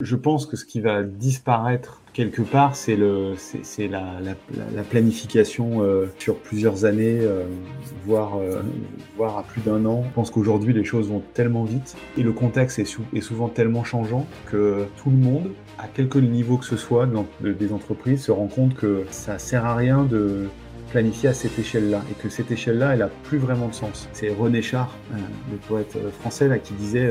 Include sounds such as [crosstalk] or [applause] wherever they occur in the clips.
Je pense que ce qui va disparaître quelque part, c'est la, la, planification euh, sur plusieurs années, euh, voire, euh, voire à plus d'un an. Je pense qu'aujourd'hui, les choses vont tellement vite et le contexte est, souvent tellement changeant que tout le monde, à quelque niveau que ce soit dans, des entreprises, se rend compte que ça sert à rien de planifier à cette échelle-là et que cette échelle-là, elle a plus vraiment de sens. C'est René Char, le poète français, là, qui disait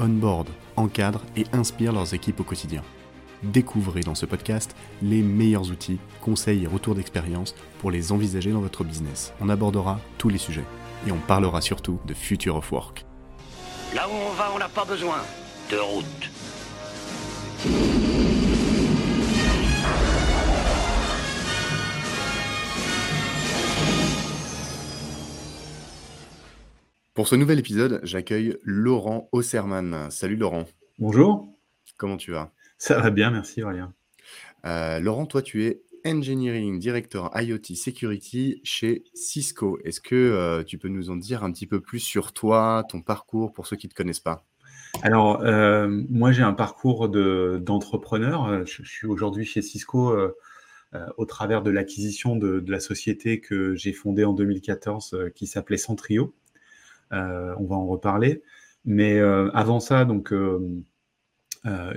onboard, encadrent et inspirent leurs équipes au quotidien. Découvrez dans ce podcast les meilleurs outils, conseils et retours d'expérience pour les envisager dans votre business. On abordera tous les sujets et on parlera surtout de Future of Work. Là où on va, on n'a pas besoin de route. Pour ce nouvel épisode, j'accueille Laurent Osserman. Salut Laurent. Bonjour. Comment tu vas? Ça va bien, merci Aurélien. Euh, Laurent, toi tu es Engineering Director IoT Security chez Cisco. Est-ce que euh, tu peux nous en dire un petit peu plus sur toi, ton parcours pour ceux qui ne te connaissent pas? Alors, euh, moi j'ai un parcours d'entrepreneur. je, suis aujourd'hui chez Cisco au travers de l'acquisition de, de, la société que j'ai fondée en 2014 qui s'appelait Centrio. Euh, on va en reparler. Mais euh, avant ça, donc, euh,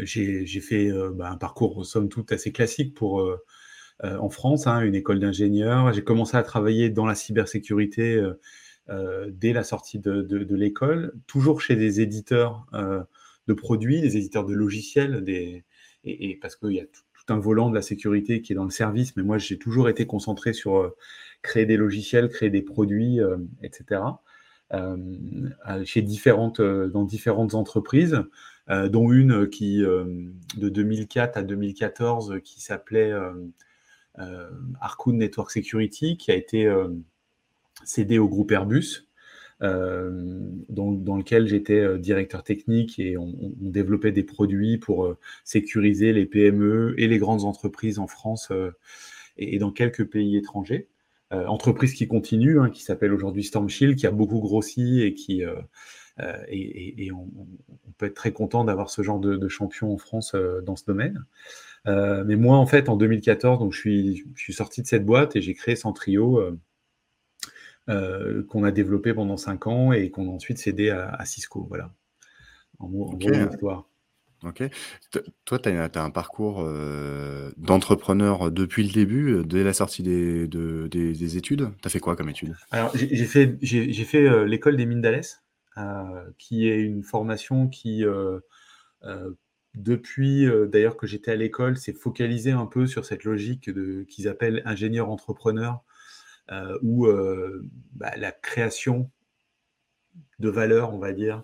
j'ai fait bah, un parcours, somme toute, assez classique pour, en France, hein, une école d'ingénieur. J'ai commencé à travailler dans la cybersécurité dès la sortie de, l'école, toujours chez des éditeurs de produits, des éditeurs de logiciels, et, parce qu'il y a tout, un volant de la sécurité qui est dans le service, mais moi j'ai toujours été concentré sur créer des logiciels, créer des produits, etc. Euh, chez différentes, euh, dans différentes entreprises, euh, dont une qui, de 2004 à 2014, qui s'appelait Arcoon Network Security, qui a été cédé au groupe Airbus. dans, lequel j'étais directeur technique et on, développait des produits pour sécuriser les PME et les grandes entreprises en France et, dans quelques pays étrangers. Euh, entreprise qui continue, hein, qui s'appelle aujourd'hui Storm Shield, qui a beaucoup grossi et qui euh, euh, et, on, peut être très content d'avoir ce genre de, champion en France dans ce domaine. mais moi, en fait, en 2014, donc je suis, je suis sorti de cette boîte et j'ai créé Centrio, qu'on a développé pendant cinq ans et qu'on a ensuite cédé à, Cisco. Voilà. En, gros, histoire. Ok. Toi, tu as, un parcours d'entrepreneur depuis le début, dès la sortie des, des, études? Tu as fait quoi comme études Alors, j'ai fait, fait l'école des mines d'Alès, qui est une formation qui, depuis d'ailleurs que j'étais à l'école, s'est focalisée un peu sur cette logique qu'ils appellent ingénieur-entrepreneur, où bah, la création de valeur, on va dire,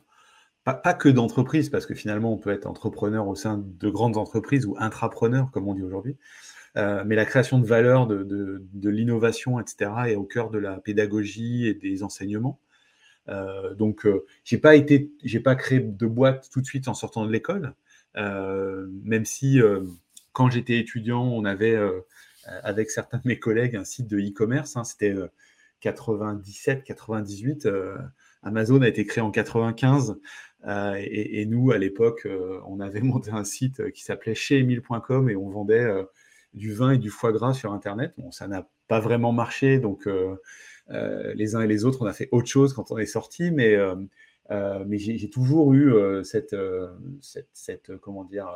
pas, que d'entreprise, parce que finalement, on peut être entrepreneur au sein de grandes entreprises ou intrapreneur, comme on dit aujourd'hui. Euh, mais la création de valeur, de, de, l'innovation, etc., est au cœur de la pédagogie et des enseignements. Euh, donc, euh, j'ai pas pas créé de boîte tout de suite en sortant de l'école, même si quand j'étais étudiant, on avait avec certains de mes collègues un site de e-commerce. Hein, C'était 97, 98. Amazon a été créé en 95. Euh, et, nous, à l'époque, euh, on avait [laughs] monté un site euh, qui s'appelait chez et on vendait du vin et du foie gras sur Internet. Bon, ça n'a pas vraiment marché, donc les uns et les autres, on a fait autre chose quand on est sorti, mais, mais j'ai toujours eu cette, cette, comment dire,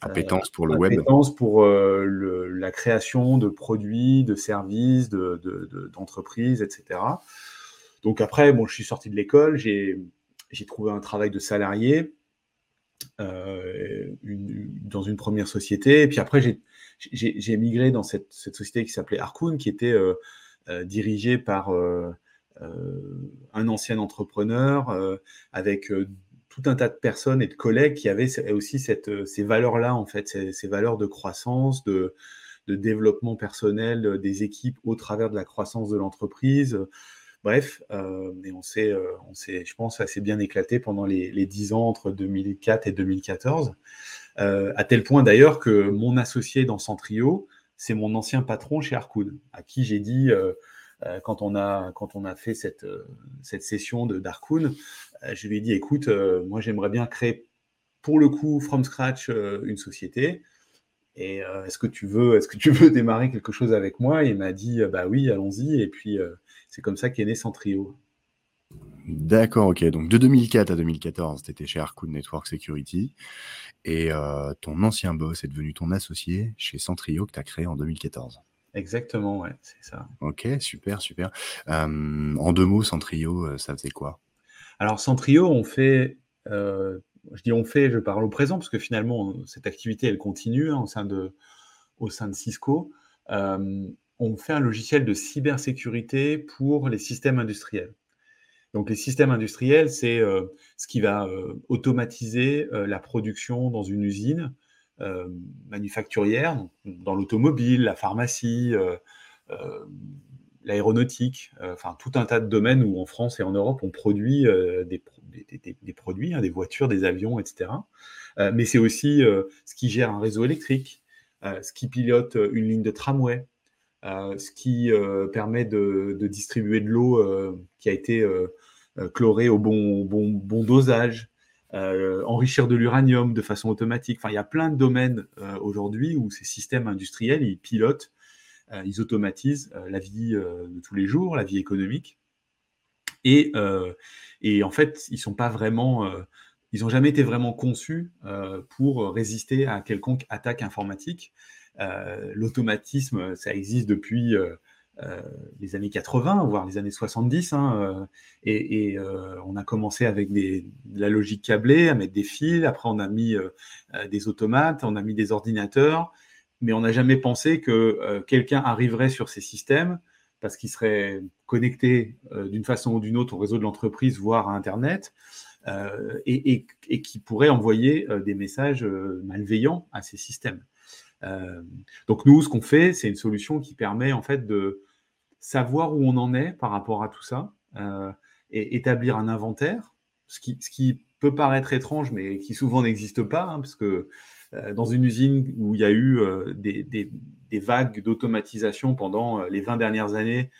appétence pour le web. Appétence pour la création de produits, de services, d'entreprises, de, de, etc. Donc après, bon, je suis sorti de l'école, j'ai j'ai trouvé un travail de salarié euh, dans une première société. Et puis après, j'ai migré dans cette, société qui s'appelait Arcoon, qui était euh, euh, dirigée par un ancien entrepreneur avec tout un tas de personnes et de collègues qui avaient aussi ces valeurs-là, en fait, ces, valeurs de croissance, de développement personnel des équipes au travers de la croissance de l'entreprise. Bref, euh, on s'est, on s'est, je pense, assez bien éclaté pendant les, les 10 ans entre 2004 et 2014. à tel point d'ailleurs que mon associé dans Centrio, c'est mon ancien patron chez Harkoon, à qui j'ai dit, euh, quand, on a, quand on a fait cette, euh, cette session de Darkoon, euh, je lui ai dit, écoute, moi j'aimerais bien créer pour le coup, from scratch, une société. Et est-ce que tu veux, est-ce que tu veux démarrer quelque chose avec moi? Et il m'a dit, bah oui, allons-y. Et puis c'est comme ça qu'est né Centrio. D'accord, ok. Donc de 2004 à 2014, tu étais chez Harkoon Network Security. Et ton ancien boss est devenu ton associé chez Centrio que tu as créé en 2014. Exactement, ouais, c'est ça. Ok, super, super. en deux mots, Centrio, euh, ça faisait quoi? Alors, Centrio, on fait, euh, je dis on fait, je parle au présent, parce que finalement, cette activité, elle continue hein, au, sein de, au sein de Cisco. On fait un logiciel de cybersécurité pour les systèmes industriels. Donc, les systèmes industriels, c'est euh, ce qui va automatiser la production dans une usine euh, manufacturières, dans l'automobile, la pharmacie, euh, euh, l'aéronautique, enfin tout un tas de domaines où en France et en Europe on produit des, des, produits, hein, des voitures, des avions, etc. mais c'est aussi ce qui gère un réseau électrique, ce qui pilote une ligne de tramway, ce qui permet de, distribuer de l'eau qui a été chlorée au bon, dosage, euh, enrichir de l'uranium de façon automatique. Enfin, il y a plein de domaines euh, aujourd'hui où ces systèmes industriels, ils pilotent, euh, ils automatisent la vie de tous les jours, la vie économique. Et, et en fait, ils sont pas vraiment, ils n'ont jamais été vraiment conçus pour résister à quelconque attaque informatique. L'automatisme, ça existe depuis euh, les années 80, voire les années 70. Hein, euh, et, euh, on a commencé avec de la logique câblée, à mettre des fils. Après, on a mis des automates, on a mis des ordinateurs. Mais on n'a jamais pensé que quelqu'un arriverait sur ces systèmes parce qu'il serait connecté d'une façon ou d'une autre au réseau de l'entreprise, voire à Internet, et, et, qui pourrait envoyer des messages malveillants à ces systèmes. Donc nous, ce qu'on fait, c'est une solution qui permet en fait de, savoir où on en est par rapport à tout ça euh, et établir un inventaire, ce qui, peut paraître étrange, mais qui souvent n'existe pas, hein, parce que euh, dans une usine où il y a eu euh, des, vagues d'automatisation pendant les 20 dernières années,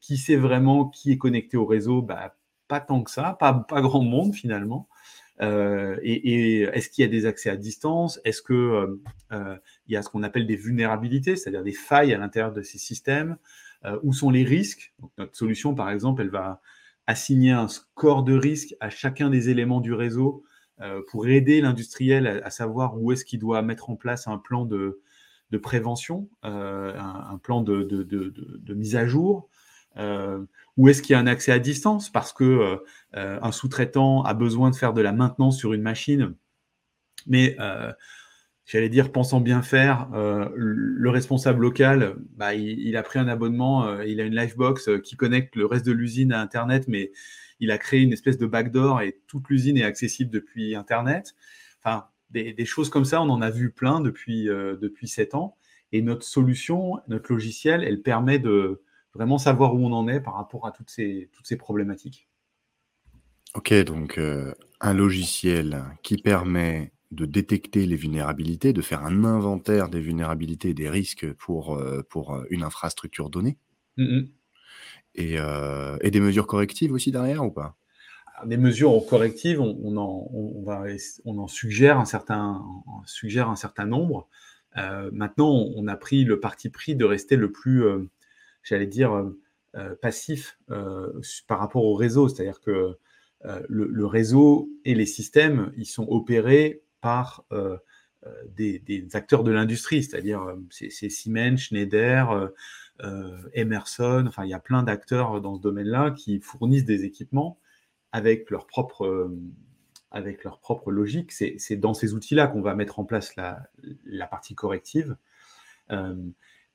qui sait vraiment qui est connecté au réseau? Bah, Pas tant que ça, pas grand monde finalement. Et, et est-ce qu'il y a des accès à distance? Est-ce qu'il il y a ce qu'on appelle des vulnérabilités, c'est-à-dire des failles à l'intérieur de ces systèmes? Euh, où sont les risques? notre solution, par exemple, elle va assigner un score de risque à chacun des éléments du réseau euh, pour aider l'industriel à, savoir où est-ce qu'il doit mettre en place un plan de, prévention, euh, un, plan de, mise à jour, où est-ce qu'il y a un accès à distance parce que un sous-traitant a besoin de faire de la maintenance sur une machine, mais j'allais dire, pensant bien faire, euh, le responsable local, bah, il, a pris un abonnement, euh, il a une Livebox euh, qui connecte le reste de l'usine à Internet, mais il a créé une espèce de backdoor et toute l'usine est accessible depuis Internet. Enfin, des, choses comme ça, on en a vu plein depuis, depuis 7 ans. Et notre solution, notre logiciel, elle permet de vraiment savoir où on en est par rapport à toutes ces, toutes ces problématiques. Ok, donc un logiciel qui permet de détecter les vulnérabilités, de faire un inventaire des vulnérabilités et des risques pour, euh, pour euh, une infrastructure donnée. Mmh et, euh, et, des mesures correctives aussi derrière ou pas? Des mesures correctives, on, en, on, va, on en suggère un certain, suggère un certain nombre. maintenant, on a pris le parti pris de rester le plus, j'allais dire, passif par rapport au réseau. C'est-à-dire que le, réseau et les systèmes, ils sont opérés par euh, euh, des, acteurs de l'industrie, c'est-à-dire euh, c'est Siemens, Schneider, Emerson, enfin il y a plein d'acteurs dans ce domaine-là qui fournissent des équipements avec leur propre, avec leur propre logique. C'est dans ces outils-là qu'on va mettre en place la, partie corrective.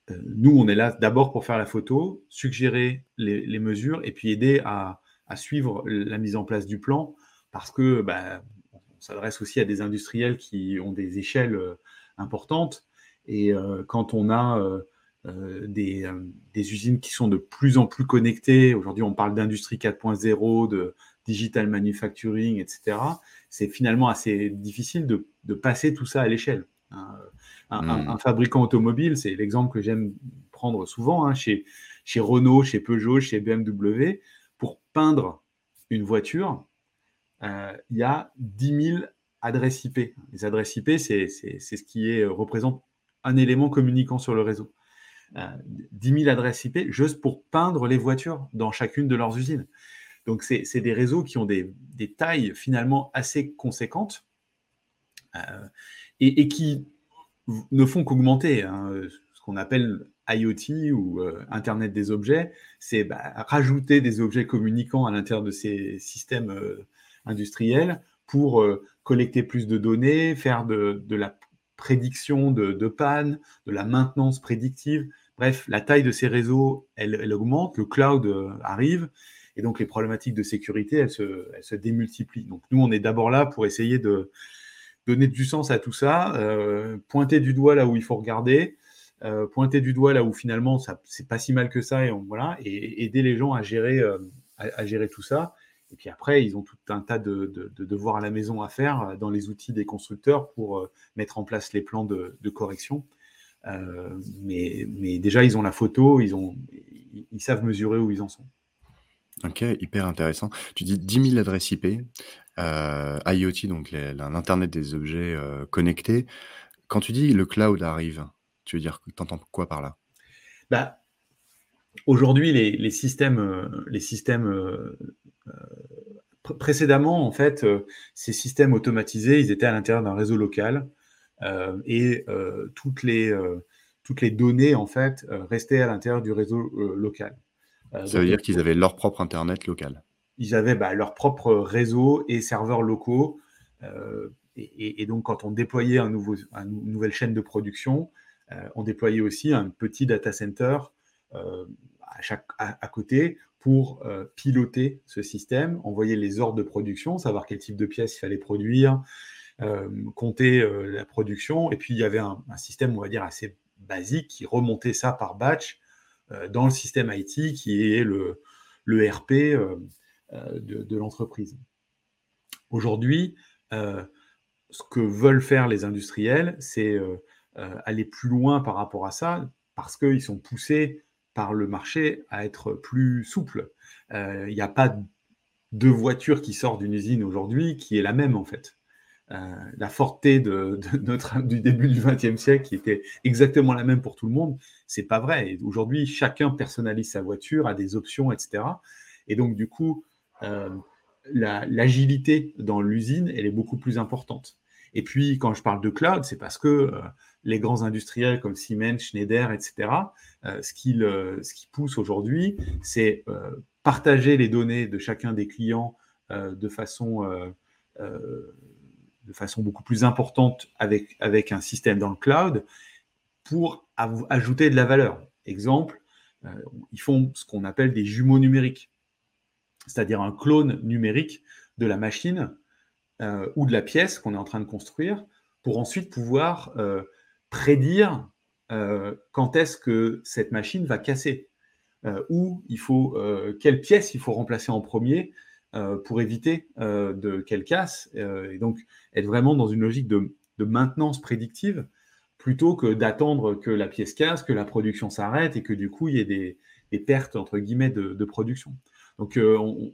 Nous, on est là d'abord pour faire la photo, suggérer les, mesures et puis aider à, suivre la mise en place du plan parce que bah, on s'adresse aussi à des industriels qui ont des échelles importantes. Et quand on a des, des, usines qui sont de plus en plus connectées, aujourd'hui on parle d'industrie 4.0, de digital manufacturing, etc., c'est finalement assez difficile de, passer tout ça à l'échelle. Hein. Un, hmm. fabricant automobile, c'est l'exemple que j'aime prendre souvent, hein, chez, chez Renault, chez Peugeot, chez BMW, pour peindre une voiture, euh, il y a 10 000 adresses IP. Les adresses IP, c'est ce qui est, représente un élément communiquant sur le réseau. Euh, 10 000 adresses IP juste pour peindre les voitures dans chacune de leurs usines. Donc, c'est des réseaux qui ont des, des tailles finalement assez conséquentes euh, et, qui ne font qu'augmenter. Hein, ce qu'on appelle IoT ou euh, Internet des objets, c'est bah, rajouter des objets communicants à l'intérieur de ces systèmes euh, industriels pour euh, collecter plus de données, faire de, la prédiction de, panne, de la maintenance prédictive. Bref, la taille de ces réseaux, elle, augmente, le cloud arrive, et donc les problématiques de sécurité, se, elles se démultiplient. Donc nous, on est d'abord là pour essayer de donner du sens à tout ça, pointer du doigt là où il faut regarder, euh, pointer du doigt là où finalement c'est pas si mal que ça et voilà aider les gens à gérer euh, à, gérer tout ça. Et puis après ils ont tout un tas de, devoirs à la maison à faire euh, dans les outils des constructeurs pour mettre en place les plans de, correction. Mais, mais déjà ils ont la photo ils ont ils, savent mesurer où ils en sont Ok, hyper intéressant. Tu dis 10 000 adresses IP, IoT, donc l'Internet des objets connectés. Quand tu dis le cloud arrive, tu veux dire, tu entends quoi par là? Bah, Aujourd'hui, les, systèmes, euh, les systèmes euh, euh, précédemment, en fait, ces systèmes automatisés, ils étaient à l'intérieur d'un réseau local et toutes, les, toutes les données, en fait, restaient à l'intérieur du réseau local. Ça veut dire qu'ils avaient leur propre Internet local Ils avaient bah, leur propre réseau et serveurs locaux. Et, donc, quand on déployait un nouveau, une nouvelle chaîne de production, euh, on déployait aussi un petit data center euh, à, chaque, à, côté pour euh, piloter ce système, envoyer les ordres de production, savoir quel type de pièces il fallait produire, compter la production. Et puis, il y avait un, système, on va dire, assez basique qui remontait ça par batch dans le système IT qui est le, RP de, l'entreprise. Aujourd'hui, ce que veulent faire les industriels, c'est euh, aller plus loin par rapport à ça, parce qu'ils sont poussés par le marché à être plus souples. Euh, il n'y a pas de voiture qui sort d'une usine aujourd'hui qui est la même en fait. Euh, la Forte de, notre, du début du XXe siècle qui était exactement la même pour tout le monde, c'est pas vrai. Aujourd'hui, chacun personnalise sa voiture, a des options, etc. Et donc, du coup, l'agilité dans l'usine, elle est beaucoup plus importante. Et puis, quand je parle de cloud, c'est parce que les grands industriels comme Siemens, Schneider, etc., euh, ce qui, ce qui pousse aujourd'hui, c'est euh, partager les données de chacun des clients euh, de, façon, de façon beaucoup plus importante avec, un système dans le cloud pour ajouter de la valeur. Exemple, ils font ce qu'on appelle des jumeaux numériques, c'est-à-dire un clone numérique de la machine ou de la pièce qu'on est en train de construire pour ensuite pouvoir prédire euh, quand est-ce que cette machine va casser, euh, ou il faut euh, quelle pièce il faut remplacer en premier pour éviter de qu'elle casse, et donc être vraiment dans une logique de, maintenance prédictive plutôt que d'attendre que la pièce casse, que la production s'arrête et que du coup il y ait des, pertes entre guillemets de, production. Donc on,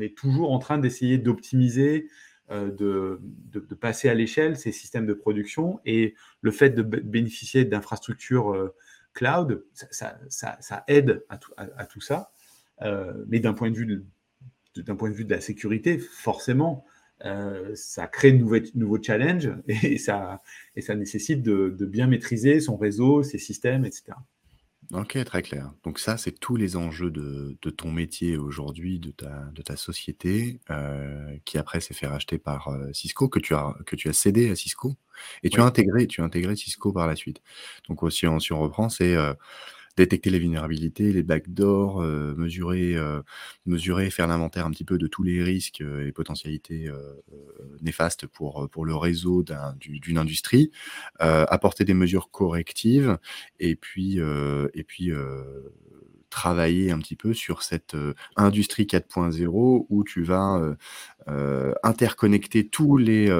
est toujours en train d'essayer d'optimiser euh, de, passer à l'échelle ces systèmes de production et le fait de bénéficier d'infrastructures euh, cloud, ça, aide à tout, ça. Euh, mais d'un point, de vue de, point de vue de la sécurité, forcément, ça crée de nouveaux, nouveaux challenges [laughs] et ça, et ça nécessite de, bien maîtriser son réseau, ses systèmes, etc. OK, très clair. Donc ça, c'est tous les enjeux de de ton métier aujourd'hui, de ta de ta société, euh, qui après s'est fait racheter par, euh, Cisco, que tu as que tu as cédé à Cisco et tu as intégré tu as intégré Cisco par la suite. Donc aussi, si on reprend, c'est, euh, détecter les vulnérabilités, les backdoors, euh, mesurer, euh, mesurer, faire l'inventaire un petit peu de tous les risques et potentialités néfastes pour, pour le réseau d'une industrie, apporter des mesures correctives et puis, et puis travailler un petit peu sur cette industrie 4.0 où tu vas interconnecter tous les,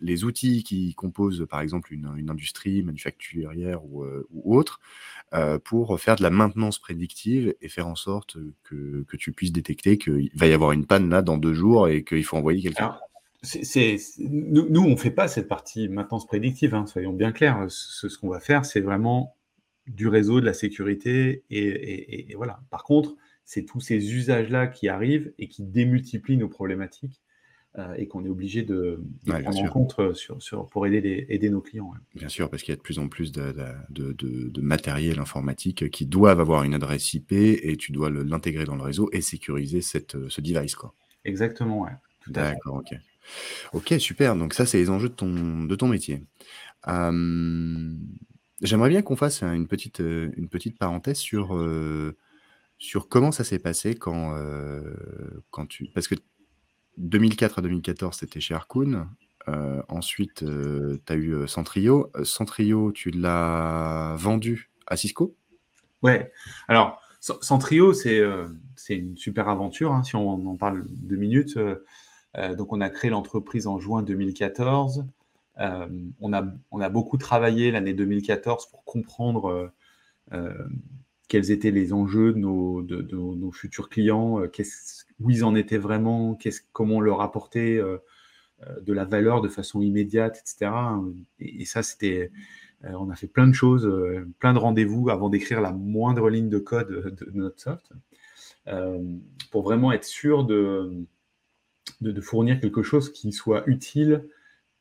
les outils qui composent par exemple une, industrie manufacturière ou, autre pour faire de la maintenance prédictive et faire en sorte que, tu puisses détecter qu'il va y avoir une panne là dans deux jours et qu'il faut envoyer quelqu'un. nous, on ne fait pas cette partie maintenance prédictive, hein, soyons bien clairs. Ce qu'on va faire, c'est vraiment du réseau, de la sécurité. Et, voilà. Par contre, c'est tous ces usages-là qui arrivent et qui démultiplient nos problématiques euh, et qu'on est obligé de, prendre en compte euh, sur, pour aider, aider nos clients. Bien sûr, parce qu'il y a de plus en plus de, de, matériel informatique qui doivent avoir une adresse IP et tu dois l'intégrer dans le réseau et sécuriser cette, ce device. Quoi. Exactement, ouais. D'accord, ok. Ok, super. Donc ça, c'est les enjeux de ton, de ton métier. Euh, J'aimerais bien qu'on fasse une petite, euh, une petite parenthèse sur, euh, sur comment ça s'est passé quand, euh, quand tu. Parce que 2004 à 2014, c'était chez Harkoon. ensuite, tu as eu Centrio. Centrio, tu l'as vendu à Cisco? Ouais. Alors, Centrio, c'est c'est une super aventure, hein, si on en parle deux minutes. donc, on a créé l'entreprise en juin 2014. Euh, on, a, on a beaucoup travaillé l'année 2014 pour comprendre euh, euh, quels étaient les enjeux de nos, futurs clients, où ils en étaient vraiment, comment leur apporter de la valeur de façon immédiate, etc. Et, ça, c'était, on a fait plein de choses, plein de rendez-vous avant d'écrire la moindre ligne de code de, notre soft, pour vraiment être sûr de, fournir quelque chose qui soit utile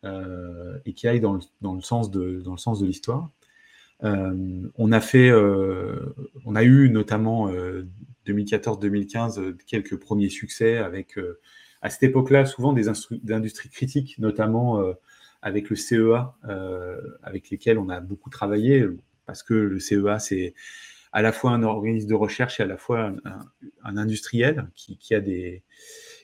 et qui aille dans le, sens de, l'histoire. Euh, on a fait, euh, on a eu notamment 2014-2015 quelques premiers succès avec, à cette époque-là, souvent des industries critiques, notamment avec le CEA, avec lesquels on a beaucoup travaillé, parce que le CEA, c'est à la fois un organisme de recherche et à la fois un, industriel qui, a des,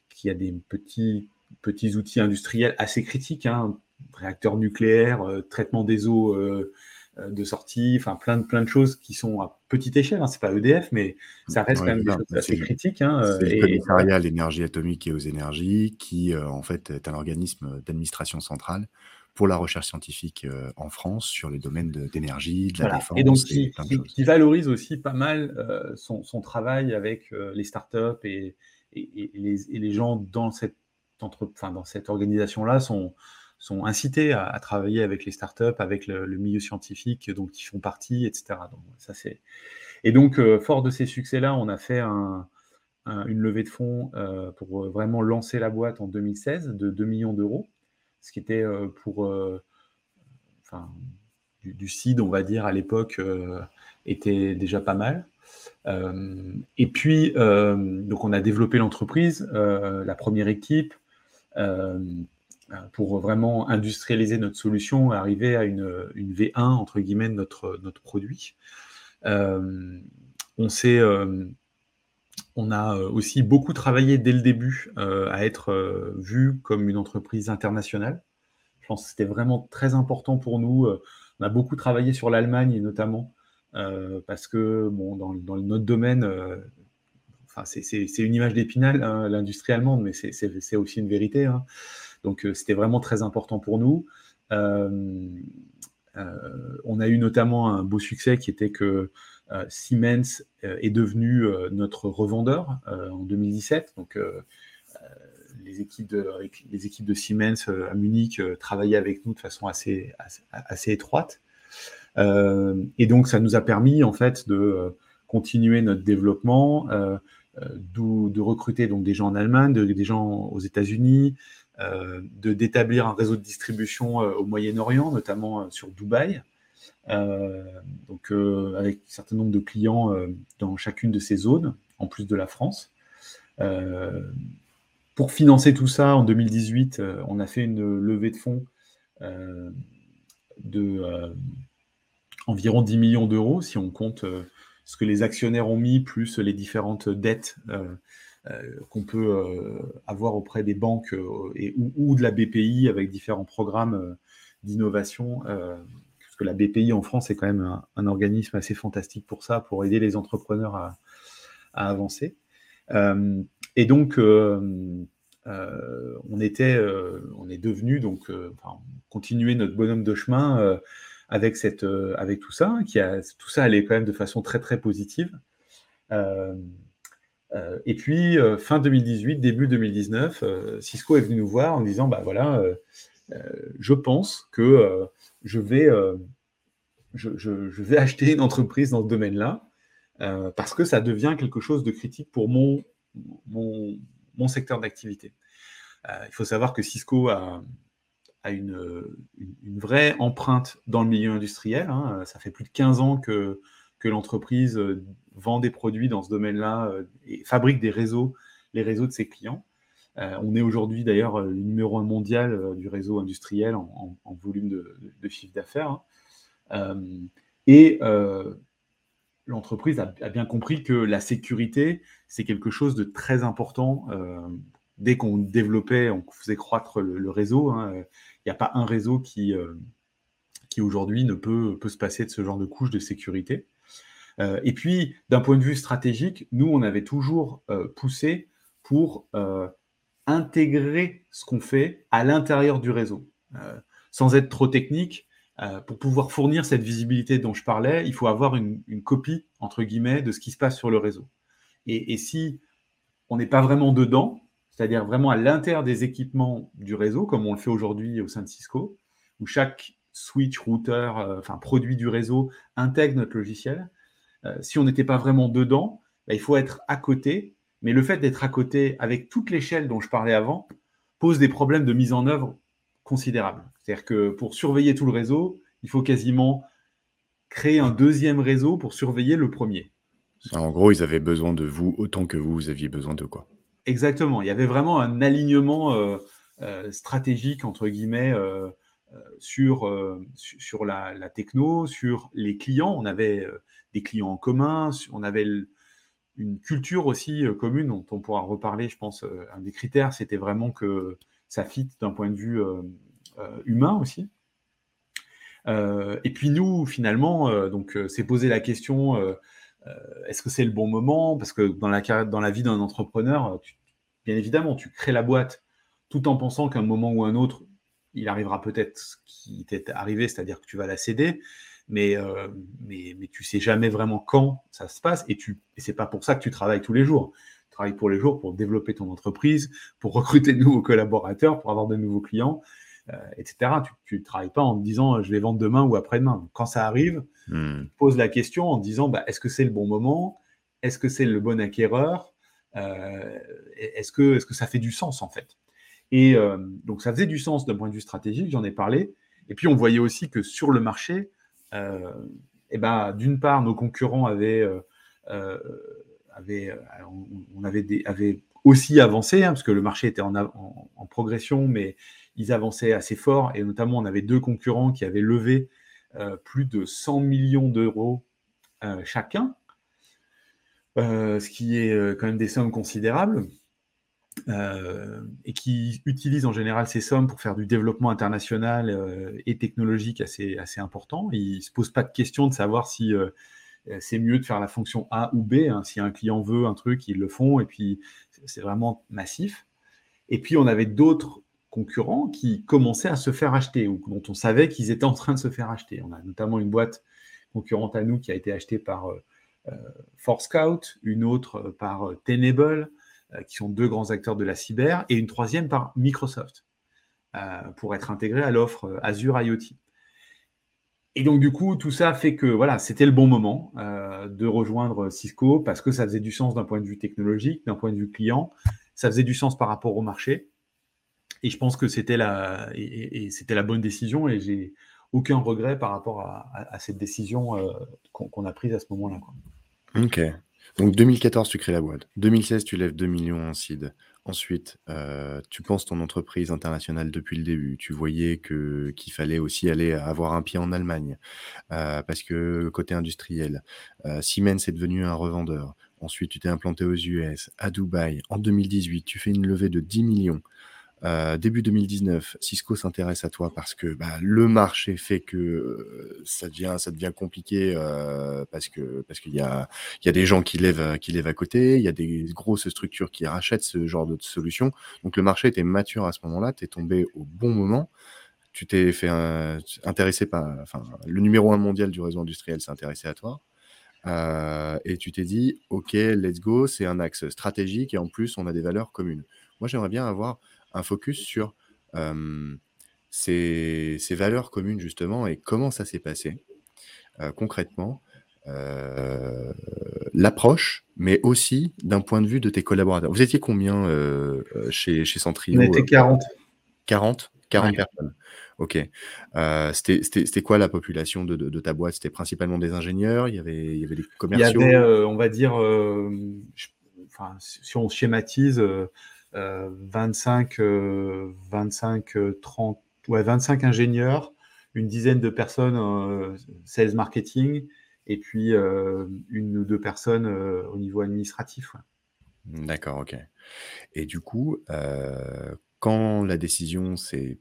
qui a des petits petits outils industriels assez critiques, hein, réacteurs nucléaires, euh, traitement des eaux euh, euh, de sortie, enfin plein de, plein de choses qui sont à petite échelle. Hein, c'est pas EDF, mais ça reste quand même des choses assez critiques. Hein, c'est le commissariat à l'énergie atomique et aux énergies, qui en fait est un organisme d'administration centrale pour la recherche scientifique en France sur les domaines d'énergie, de, la défense. Et donc, qui, qui, valorise aussi pas mal son, son, travail avec les startups et, et, les, et, les, gens dans cette dans cette organisation-là sont, sont incités à, travailler avec les startups, avec le, milieu scientifique dont ils font partie, etc. Donc, ça, c'est... Et donc, euh, fort de ces succès-là, on a fait un, une levée de fonds euh, pour vraiment lancer la boîte en 2016 de 2 millions d'euros, ce qui était euh, pour du, du, seed, on va dire, à l'époque, était déjà pas mal. et puis, donc on a développé l'entreprise, la première équipe, euh, pour vraiment industrialiser notre solution et arriver à une, V1 entre guillemets de notre, produit. Euh, on s'est euh, on a aussi beaucoup travaillé dès le début à être vu comme une entreprise internationale. Je pense que c'était vraiment très important pour nous. On a beaucoup travaillé sur l'Allemagne notamment parce que bon, dans notre domaine, c'est une image d'épinal, hein, l'industrie allemande, mais c'est aussi une vérité. Hein. Donc, euh, c'était vraiment très important pour nous. Euh, euh, on a eu notamment un beau succès qui était que Siemens est devenu notre revendeur en 2017. Donc, les équipes, de, Siemens à Munich travaillaient avec nous de façon assez, étroite. et donc, ça nous a permis en fait de continuer notre développement, de recruter donc des gens en Allemagne, des gens aux États-Unis, euh, de d'établir un réseau de distribution euh, au Moyen-Orient, notamment sur Dubaï. donc avec un certain nombre de clients dans chacune de ces zones, en plus de la France. pour financer tout ça, en 2018, on a fait une levée de fonds de environ 10 millions d'euros si on compte ce que les actionnaires ont mis, plus les différentes dettes qu'on peut avoir auprès des banques et, ou, de la BPI avec différents programmes d'innovation. parce que la BPI en France est quand même un, organisme assez fantastique pour ça, pour aider les entrepreneurs à, avancer. et donc, euh, on était, euh, on est devenu donc, euh, continuer notre bonhomme de chemin avec cette, avec tout ça, a, tout ça allait quand même de façon très très positive. et puis fin 2018, début 2019, Cisco est venu nous voir en disant bah voilà, je pense que je vais, acheter une entreprise dans ce domaine-là parce que ça devient quelque chose de critique pour mon, secteur d'activité. Euh, il faut savoir que Cisco a, une, vraie empreinte dans le milieu industriel. Hein. Ça fait plus de 15 ans que, que l'entreprise euh, vend des produits dans ce domaine-là euh, et fabrique des réseaux, les réseaux de ses clients. on est aujourd'hui d'ailleurs le numéro un mondial du réseau industriel en, volume de, chiffre d'affaires. Hein. et l'entreprise a, bien compris que la sécurité, c'est quelque chose de très important. dès qu'on développait, on faisait croître le, réseau, hein, n'y a pas un réseau qui, euh, qui aujourd'hui ne peut, peut se passer de ce genre de couche de sécurité. Euh, et puis, d'un point de vue stratégique, nous, on avait toujours euh, poussé pour intégrer ce qu'on fait à l'intérieur du réseau. sans être trop technique, pour pouvoir fournir cette visibilité dont je parlais, il faut avoir une, copie, entre guillemets, de ce qui se passe sur le réseau. Et, si on n'est pas vraiment dedans, c'est-à-dire vraiment à l'intérieur des équipements du réseau, comme on le fait aujourd'hui au sein de Cisco, où chaque switch, routeur, euh, enfin produit du réseau intègre notre logiciel, euh, si on n'était pas vraiment dedans, bah, il faut être à côté. Mais le fait d'être à côté avec toute l'échelle dont je parlais avant pose des problèmes de mise en œuvre considérable. C'est-à-dire que pour surveiller tout le réseau, il faut quasiment créer un deuxième réseau pour surveiller le premier. En gros, ils avaient besoin de vous autant que vous, vous aviez besoin de quoi. Exactement. Il y avait vraiment un alignement euh, euh, stratégique, entre guillemets, euh, sur, sur la, techno, sur les clients. On avait des clients en commun, on avait une culture aussi commune dont on pourra reparler, je pense. un des critères, c'était vraiment que ça fit d'un point de vue euh, euh, humain aussi. Euh, et puis nous, finalement, donc c'est poser la question est-ce que c'est le bon moment? Parce que dans la, vie d'un entrepreneur, bien évidemment, tu crées la boîte tout en pensant qu'à un moment ou un autre, il arrivera peut-être ce qui t'est arrivé, c'est-à-dire que tu vas la céder, mais, mais, mais tu sais jamais vraiment quand ça se passe, et, tu, et c'est pas pour ça que tu travailles tous les jours travailles pour les jours pour développer ton entreprise, pour recruter de nouveaux collaborateurs, pour avoir de nouveaux clients, euh, etc. Tu ne travailles pas en te disant je vais vendre demain ou après-demain. Quand ça arrive, pose la question en disant bah, est-ce que c'est le bon moment? Est-ce que c'est le bon acquéreur? Euh, Est-ce que, ça fait du sens en fait? Et euh, donc ça faisait du sens d'un point de vue stratégique, j'en ai parlé. Et puis on voyait aussi que sur le marché, eh ben, d'une part, nos concurrents avaient euh, aussi avancé, hein, parce que le marché était en, en, progression, mais ils avançaient assez fort. Et notamment, on avait deux concurrents qui avaient levé euh, plus de 100 millions d'euros euh, chacun, ce qui est quand même des sommes considérables. et qui utilisent en général ces sommes pour faire du développement international et technologique assez, assez important. Ils ne se posent pas de question de savoir si euh, c'est mieux de faire la fonction A ou B. Hein. Si un client veut un truc, ils le font, et puis c'est vraiment massif. Et puis on avait d'autres concurrents qui commençaient à se faire acheter, ou dont on savait qu'ils étaient en train de se faire acheter. On a notamment une boîte concurrente à nous qui a été achetée par euh, euh Force Scout, une autre par euh, Tenable, qui sont deux grands acteurs de la cyber, et une troisième par Microsoft, pour être intégrée à l'offre Azure IoT. Et donc, du coup, tout ça fait que voilà, c'était le bon moment euh, de rejoindre Cisco parce que ça faisait du sens d'un point de vue technologique, d'un point de vue client, ça faisait du sens par rapport au marché. Et je pense que c'était la, et, c'était la bonne décision et j'ai aucun regret par rapport à, cette décision euh, qu'on a prise à ce moment-là. Ok. Donc 2014, tu crées la boîte. 2016, tu lèves 2 millions en seed. Ensuite, euh, tu penses ton entreprise internationale depuis le début. Tu voyais qu'il fallait aussi aller avoir un pied en Allemagne, euh, parce que côté industriel, Siemens est devenu un revendeur. Ensuite, tu t'es implanté aux US, à Dubaï. En 2018, tu fais une levée de 10 millions. Euh, début 2019, Cisco s'intéresse à toi parce que bah, le marché fait que euh, ça devient, compliqué euh, parce qu'il y a, des gens qui lèvent, à côté, il y a des grosses structures qui rachètent ce genre de solution. Donc le marché était mature à ce moment-là, tu es tombé au bon moment. Tu t'es fait intéresser par, le numéro un mondial du réseau industriel s'est à toi. et tu t'es dit, OK, let's go, c'est un axe stratégique et en plus, on a des valeurs communes. Moi, j'aimerais bien avoir un focus sur ces, valeurs communes justement et comment ça s'est passé concrètement, l'approche, mais aussi d'un point de vue de tes collaborateurs. Vous étiez combien chez, chez Centrio On était 40. 40 40 personnes. Ok. C'était quoi la population de, ta boîte? C'était principalement des ingénieurs? Il y avait, il y avait des commerciaux Il y avait, on va dire, enfin, si on schématise, 25, 25, 30, ouais, 25 ingénieurs, une dizaine de personnes euh, sales marketing, et puis euh, une ou deux personnes euh, au niveau administratif. D'accord, ok. Et du coup, quand la décision est,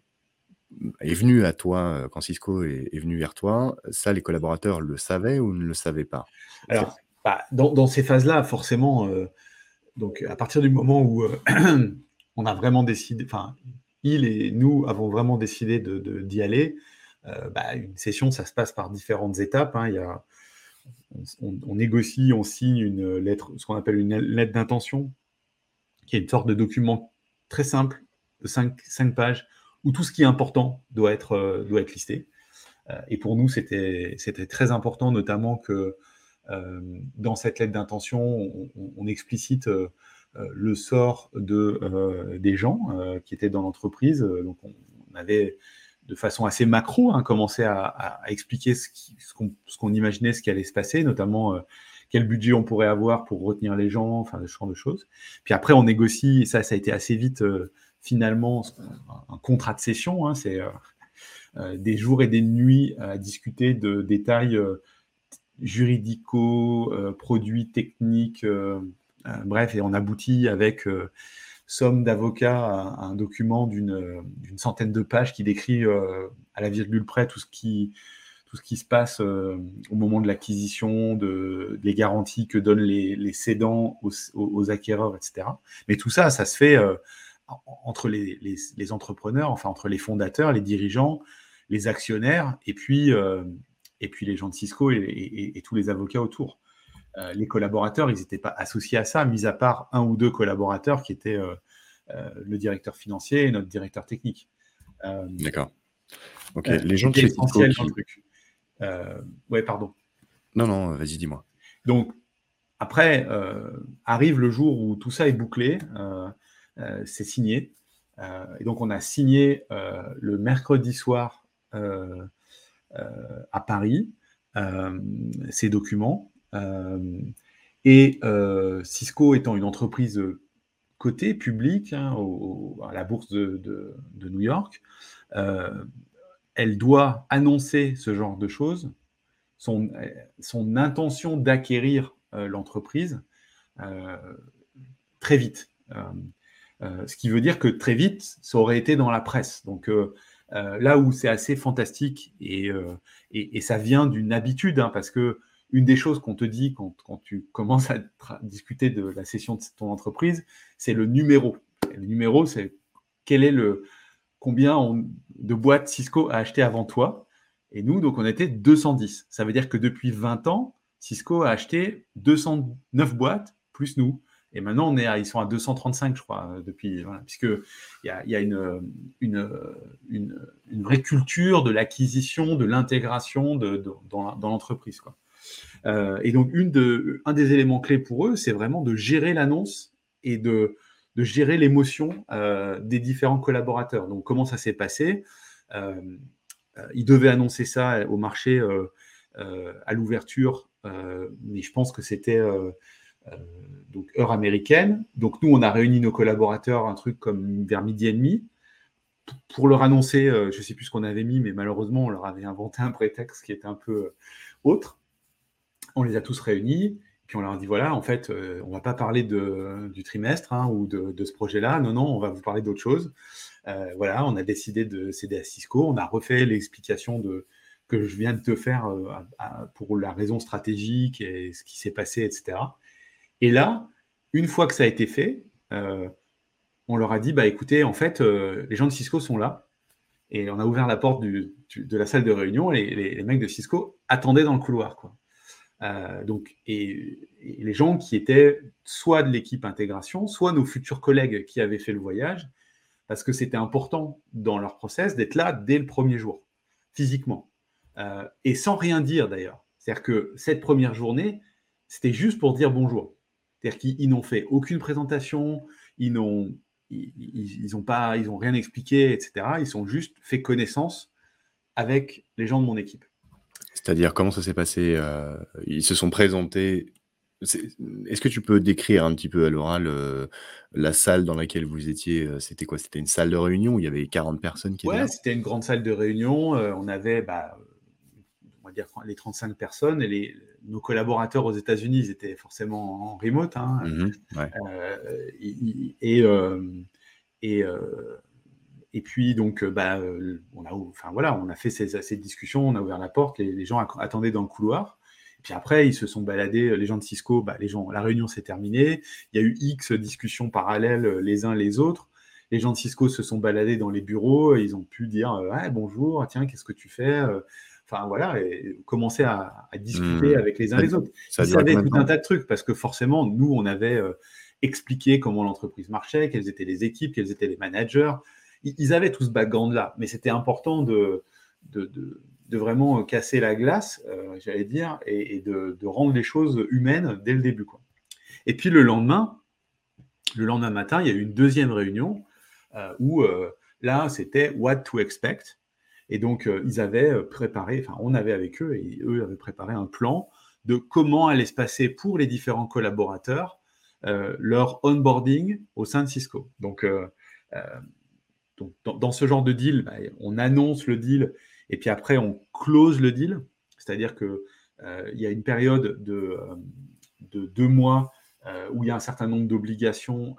est venue à toi, quand Cisco est, venu vers toi, ça, les collaborateurs le savaient ou ne le savaient pas? Alors, bah, dans, dans, ces phases-là, forcément, donc, à partir du moment où euh, [clears throat] on a vraiment décidé, enfin, il et nous avons vraiment décidé d'y aller, euh, bah, une session, ça se passe par différentes étapes. Hein. On, négocie, on signe une lettre, ce qu'on appelle une lettre d'intention, qui est une sorte de document très simple, de 5, pages, où tout ce qui est important doit être, euh, listé. et pour nous, c'était très important, notamment que dans cette lettre d'intention, on, explicite euh, euh, le sort de, des gens qui étaient dans l'entreprise. Donc, on, avait de façon assez macro hein, commencé à, expliquer ce qu'on imaginait, ce qui allait se passer, notamment quel budget on pourrait avoir pour retenir les gens, enfin ce genre de choses. Puis après, on négocie, et ça, ça a été assez vite finalement un contrat de session. Hein, c'est des jours et des nuits à discuter de détails juridico, euh, produits techniques, euh, euh, bref, et on aboutit avec somme d'avocats à, un document d'une centaine de pages qui décrit à la virgule près tout ce qui, tout ce qui se passe au moment de l'acquisition, de, les garanties que donnent les, les cédants aux, acquéreurs, etc. Mais tout ça, ça se fait entre les, les, entrepreneurs, enfin entre les fondateurs, les dirigeants, les actionnaires, et puis, et puis les gens de Cisco et, tous les avocats autour. Euh, les collaborateurs, ils n'étaient pas associés à ça, mis à part un ou deux collaborateurs qui étaient euh, euh, le directeur financier et notre directeur technique. D'accord. Ok. les gens de chez Cisco. Qui... ouais, pardon. Non, non, vas-y, dis-moi. Donc, après, arrive le jour où tout ça est bouclé, c'est signé. et donc, on a signé le mercredi soir à Paris euh, ces documents. Euh, et Cisco étant une entreprise cotée, publique, hein, à la bourse de, New York, elle doit annoncer ce genre de choses, son, intention d'acquérir l'entreprise très vite. ce qui veut dire que très vite, ça aurait été dans la presse. Donc, euh, là où c'est assez fantastique euh, et, et, ça vient d'une habitude, hein, parce que une des choses qu'on te dit quand, quand, tu commences à discuter de la session de ton entreprise, c'est le numéro. le numéro, c'est quel est le combien de boîtes Cisco a acheté avant toi. Et nous, donc, on était 210. Ça veut dire que depuis 20 ans, Cisco a acheté 209 boîtes plus nous. Et maintenant, ils sont à 235, je crois, euh, depuis, puisque il y a, une, vraie culture de l'acquisition, de l'intégration dans, l'entreprise. Euh, et donc, un des éléments clés pour eux, c'est vraiment de gérer l'annonce et de, de gérer l'émotion euh, des différents collaborateurs. Donc, comment ça s'est passé? Ils devaient annoncer ça au marché à l'ouverture, mais je pense que c'était donc heure américaine. Donc nous, on a réuni nos collaborateurs un truc comme vers midi et demi pour leur annoncer, je ne sais plus ce qu'on avait mis, mais malheureusement, on leur avait inventé un prétexte qui était un peu autre. On les a tous réunis, puis on leur a dit voilà, en fait, on ne va pas parler de, du trimestre hein, ou de, ce projet-là, non, non, on va vous parler d'autre chose. voilà, on a décidé de céder à Cisco, on a refait l'explication de, que je viens de te faire euh, pour la raison stratégique et ce qui s'est passé, etc. Et là, une fois que ça a été fait, euh, on leur a dit, bah écoutez, en fait, euh, les gens de Cisco sont là. Et on a ouvert la porte de la salle de réunion et les, mecs de Cisco attendaient dans le couloir. Quoi. donc, et, les gens qui étaient soit de l'équipe intégration, soit nos futurs collègues qui avaient fait le voyage, parce que c'était important dans leur process d'être là dès le premier jour, physiquement. Euh, et sans rien dire d'ailleurs. C'est-à-dire que cette première journée, c'était juste pour dire bonjour. C'est-à-dire qu'ils n'ont fait aucune présentation, ils n'ont ils, ils, pas, ils ont rien expliqué, etc. Ils sont juste fait connaissance avec les gens de mon équipe. C'est-à-dire comment ça s'est passé euh, Ils se sont présentés. Est-ce que tu peux décrire un petit peu à l'oral euh, la salle dans laquelle vous étiez C'était quoi? C'était une salle de réunion où il y avait 40 personnes qui ouais, étaient là? c'était une grande salle de réunion. on avait bah, on va dire les 35 personnes et les, nos collaborateurs aux États-Unis, ils étaient forcément en remote. Hein. Mmh euh, et, euh, et, euh, et, puis, donc, bah, on, a, enfin, voilà, on a fait ces, ces discussions, on a ouvert la porte, les, gens attendaient dans le couloir. Et puis après, ils se sont baladés, les gens de Cisco, bah, les gens, la réunion s'est terminée. Il y a eu X discussions parallèles les uns les autres les gens de Cisco se sont baladés dans les bureaux, et ils ont pu dire bonjour, tiens, qu'est-ce que tu fais enfin voilà, et commencer à, discuter hmm. avec les uns les autres. Ils savaient tout un tas de trucs parce que forcément, nous, on avait euh, expliqué comment l'entreprise marchait, quelles étaient les équipes, quels étaient les managers. Ils, avaient tout ce background-là, mais c'était important de, de, de, vraiment casser la glace, euh, j'allais dire, et, de, rendre les choses humaines dès le début. Quoi. Et puis le lendemain, le lendemain matin, il y a eu une deuxième réunion euh, où là, c'était what to expect. Et donc, euh, ils avaient euh, préparé, enfin, on avait avec eux, et eux avaient préparé un plan de comment allait se passer pour les différents collaborateurs euh, leur onboarding au sein de Cisco. Donc, dans, ce genre de deal, bah, on annonce le deal et puis après on close le deal. C'est-à-dire qu'il il y a une période de, de deux mois où il y a un certain nombre d'obligations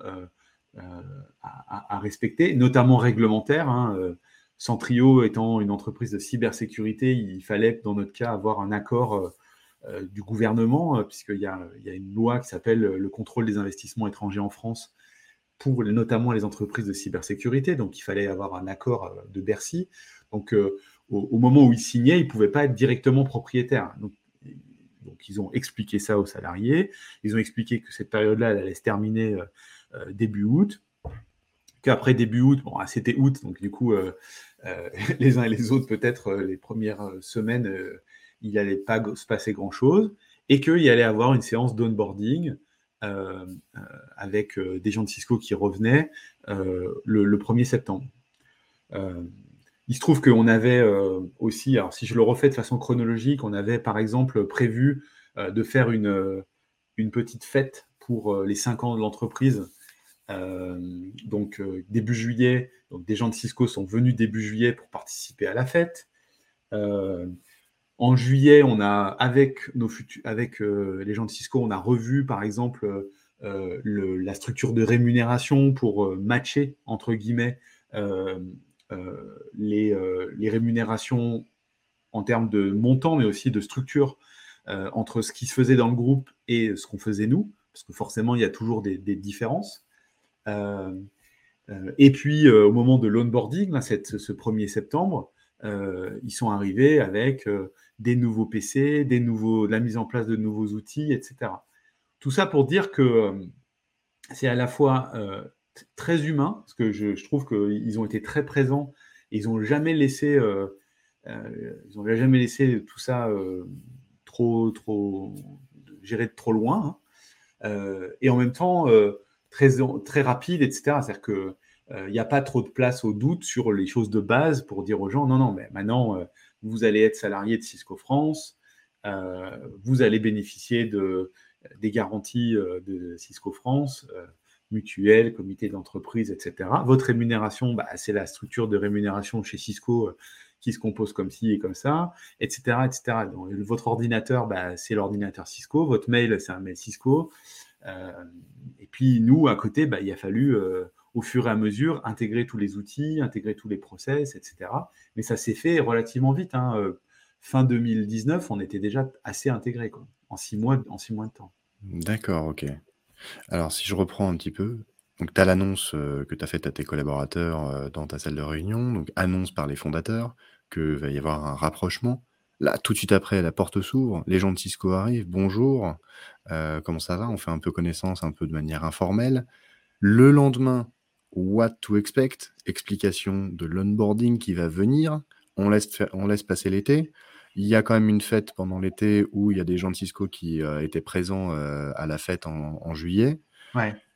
à, respecter, notamment réglementaires. Hein, Centrio étant une entreprise de cybersécurité, il fallait dans notre cas avoir un accord euh, euh, du gouvernement, euh, puisqu'il y, a, une loi qui s'appelle le contrôle des investissements étrangers en France pour notamment les entreprises de cybersécurité. Donc il fallait avoir un accord de Bercy. Donc au, moment où ils signaient, ils ne pouvaient pas être directement propriétaires. Donc, ils ont expliqué ça aux salariés. Ils ont expliqué que cette période-là, allait se terminer début août qu'après début août, bon, ah, c'était août, donc du coup, euh, euh, [laughs] les uns et les autres, peut-être euh, les premières semaines, il n'allait pas se passer grand-chose, et qu'il y allait avoir une séance d'onboarding avec des gens de Cisco qui revenaient le, 1er septembre. il se trouve qu'on avait aussi, alors si je le refais de façon chronologique, on avait par exemple prévu de faire une, une petite fête pour les 5 ans de l'entreprise donc euh, début juillet, des gens de Cisco sont venus début juillet pour participer à la fête. Euh, en juillet, on a avec nos avec les gens de Cisco, on a revu par exemple la structure de rémunération pour matcher entre guillemets les, rémunérations en termes de montant, mais aussi de structure entre ce qui se faisait dans le groupe et ce qu'on faisait nous, parce que forcément il y a toujours des différences. Euh, euh, et puis, euh, au moment de l'onboarding, ce 1er septembre, ils sont arrivés avec des nouveaux PC, des nouveaux, la mise en place de nouveaux outils, etc. Tout ça pour dire que c'est à la fois très humain, parce que je, trouve qu'ils ont été très présents, ils n'ont jamais laissé, ils ont jamais laissé tout ça trop, trop géré de trop loin. Hein. et en même temps, très, très rapide, etc. C'est-à-dire qu'il il n'y a pas trop de place au doute sur les choses de base pour dire aux gens non, non, mais maintenant, euh, vous allez être salarié de Cisco France, euh, vous allez bénéficier de, des garanties de Cisco France, mutuelle, comité d'entreprise, etc. Votre rémunération, bah, c'est la structure de rémunération chez Cisco qui se compose comme ci et comme ça, etc. etc. Donc, votre ordinateur, bah, c'est l'ordinateur Cisco, votre mail, c'est un mail Cisco. Et puis nous, à côté, bah, il a fallu au fur et à mesure, intégrer tous les outils, intégrer tous les process, etc. Mais ça s'est fait relativement vite. Hein. Euh, fin 2019, on était déjà assez intégré, en six mois, en six mois de temps. D'accord, ok. Alors, si je reprends un petit peu, donc tu as l'annonce euh, que tu as faite à tes collaborateurs euh, dans ta salle de réunion, donc annonce par les fondateurs qu'il va y avoir un rapprochement. Là, tout de suite après, la porte s'ouvre, les gens de Cisco arrivent, bonjour, comment ça va? On fait un peu connaissance, un peu de manière informelle. Le lendemain, what to expect, explication de l'onboarding qui va venir. On laisse, on laisse passer l'été. Il y a quand même une fête pendant l'été où il y a des gens de Cisco qui euh, étaient présents euh, à la fête en, juillet.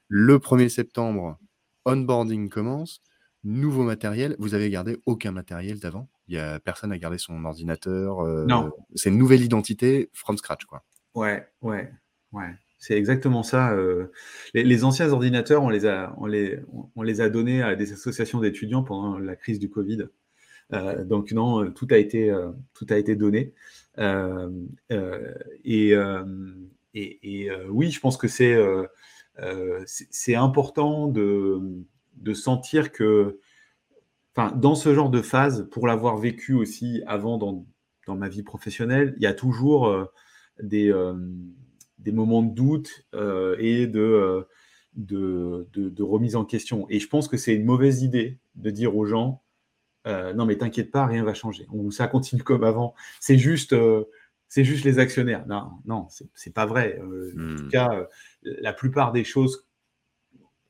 Le 1er septembre, onboarding commence. Nouveau matériel. Vous avez gardé aucun matériel d'avant? Il y a personne à garder son ordinateur. Euh, non. C'est une nouvelle identité from scratch, quoi. Ouais, ouais, ouais. C'est exactement ça. Euh, les, anciens ordinateurs, on les, a, on, les, on les a donnés à des associations d'étudiants pendant la crise du Covid. Euh, donc non, tout a été, euh, tout a été donné. et, et, oui, je pense que c'est c'est important de, de sentir que, enfin, dans ce genre de phase, pour l'avoir vécu aussi avant dans, dans, ma vie professionnelle, il y a toujours des des moments de doute euh, et euh, de, de, remise en question. Et je pense que c'est une mauvaise idée de dire aux gens euh, non mais t'inquiète pas, rien va changer. Ou ça continue comme avant. C'est juste, c'est juste les actionnaires. Non, non, c'est pas vrai. En tout hmm. cas, la plupart des choses,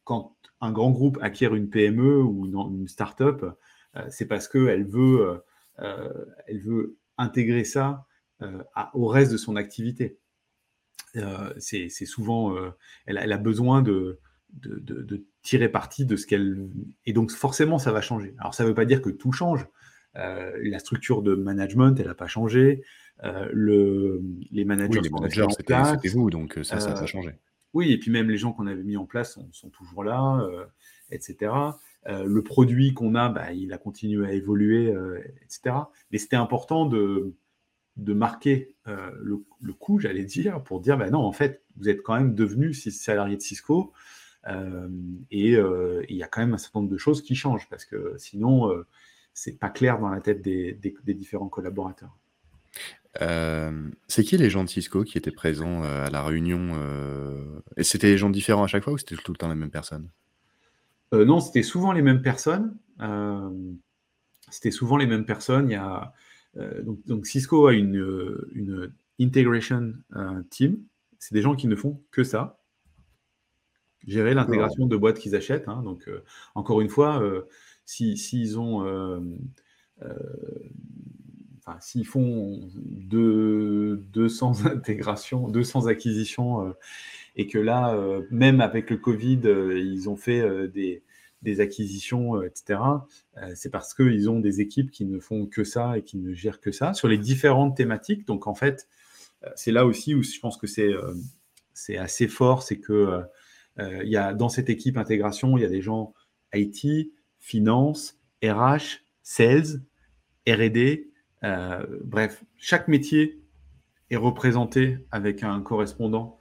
quand un grand groupe acquiert une PME ou une, une start-up, c'est parce qu'elle veut, elle veut intégrer ça au reste de son activité. Euh, c'est souvent, euh, elle, a besoin de, de, tirer parti de ce qu'elle. Et donc, forcément, ça va changer. Alors, ça ne veut pas dire que tout change. Euh, la structure de management, elle n'a pas changé. le, les managers, oui, managers c'était vous, donc ça, ça a changé. Oui, et puis même les gens qu'on avait mis en place sont, toujours là, etc. le produit qu'on a, bah, il a continué à évoluer, etc. Mais c'était important de, de marquer euh, le, coup, j'allais dire, pour dire, ben non, en fait, vous êtes quand même devenu salarié de Cisco, euh, et euh, il y a quand même un certain nombre de choses qui changent, parce que sinon, c'est pas clair dans la tête des, différents collaborateurs. c'est qui les gens de Cisco qui étaient présents à la réunion Et c'était des gens différents à chaque fois ou c'était tout le temps la même personne? Non, c'était souvent les mêmes personnes. c'était souvent les mêmes personnes. Il y a euh, donc, Cisco a une, euh, une integration euh, team. C'est des gens qui ne font que ça. Gérer l'intégration de boîtes qu'ils achètent. Hein. donc, encore une fois, s'ils ont s'ils font 200 [laughs] intégrations, 200 acquisitions, et que là, même avec le Covid, ils ont fait des, des acquisitions, euh, etc., euh, c'est parce qu'ils ont des équipes qui ne font que ça et qui ne gèrent que ça sur les différentes thématiques. Donc en fait, euh, c'est là aussi où je pense que c'est assez fort, c'est que y a dans cette équipe intégration, il y a des gens IT, finance, RH, sales, R&D, bref, chaque métier est représenté avec un correspondant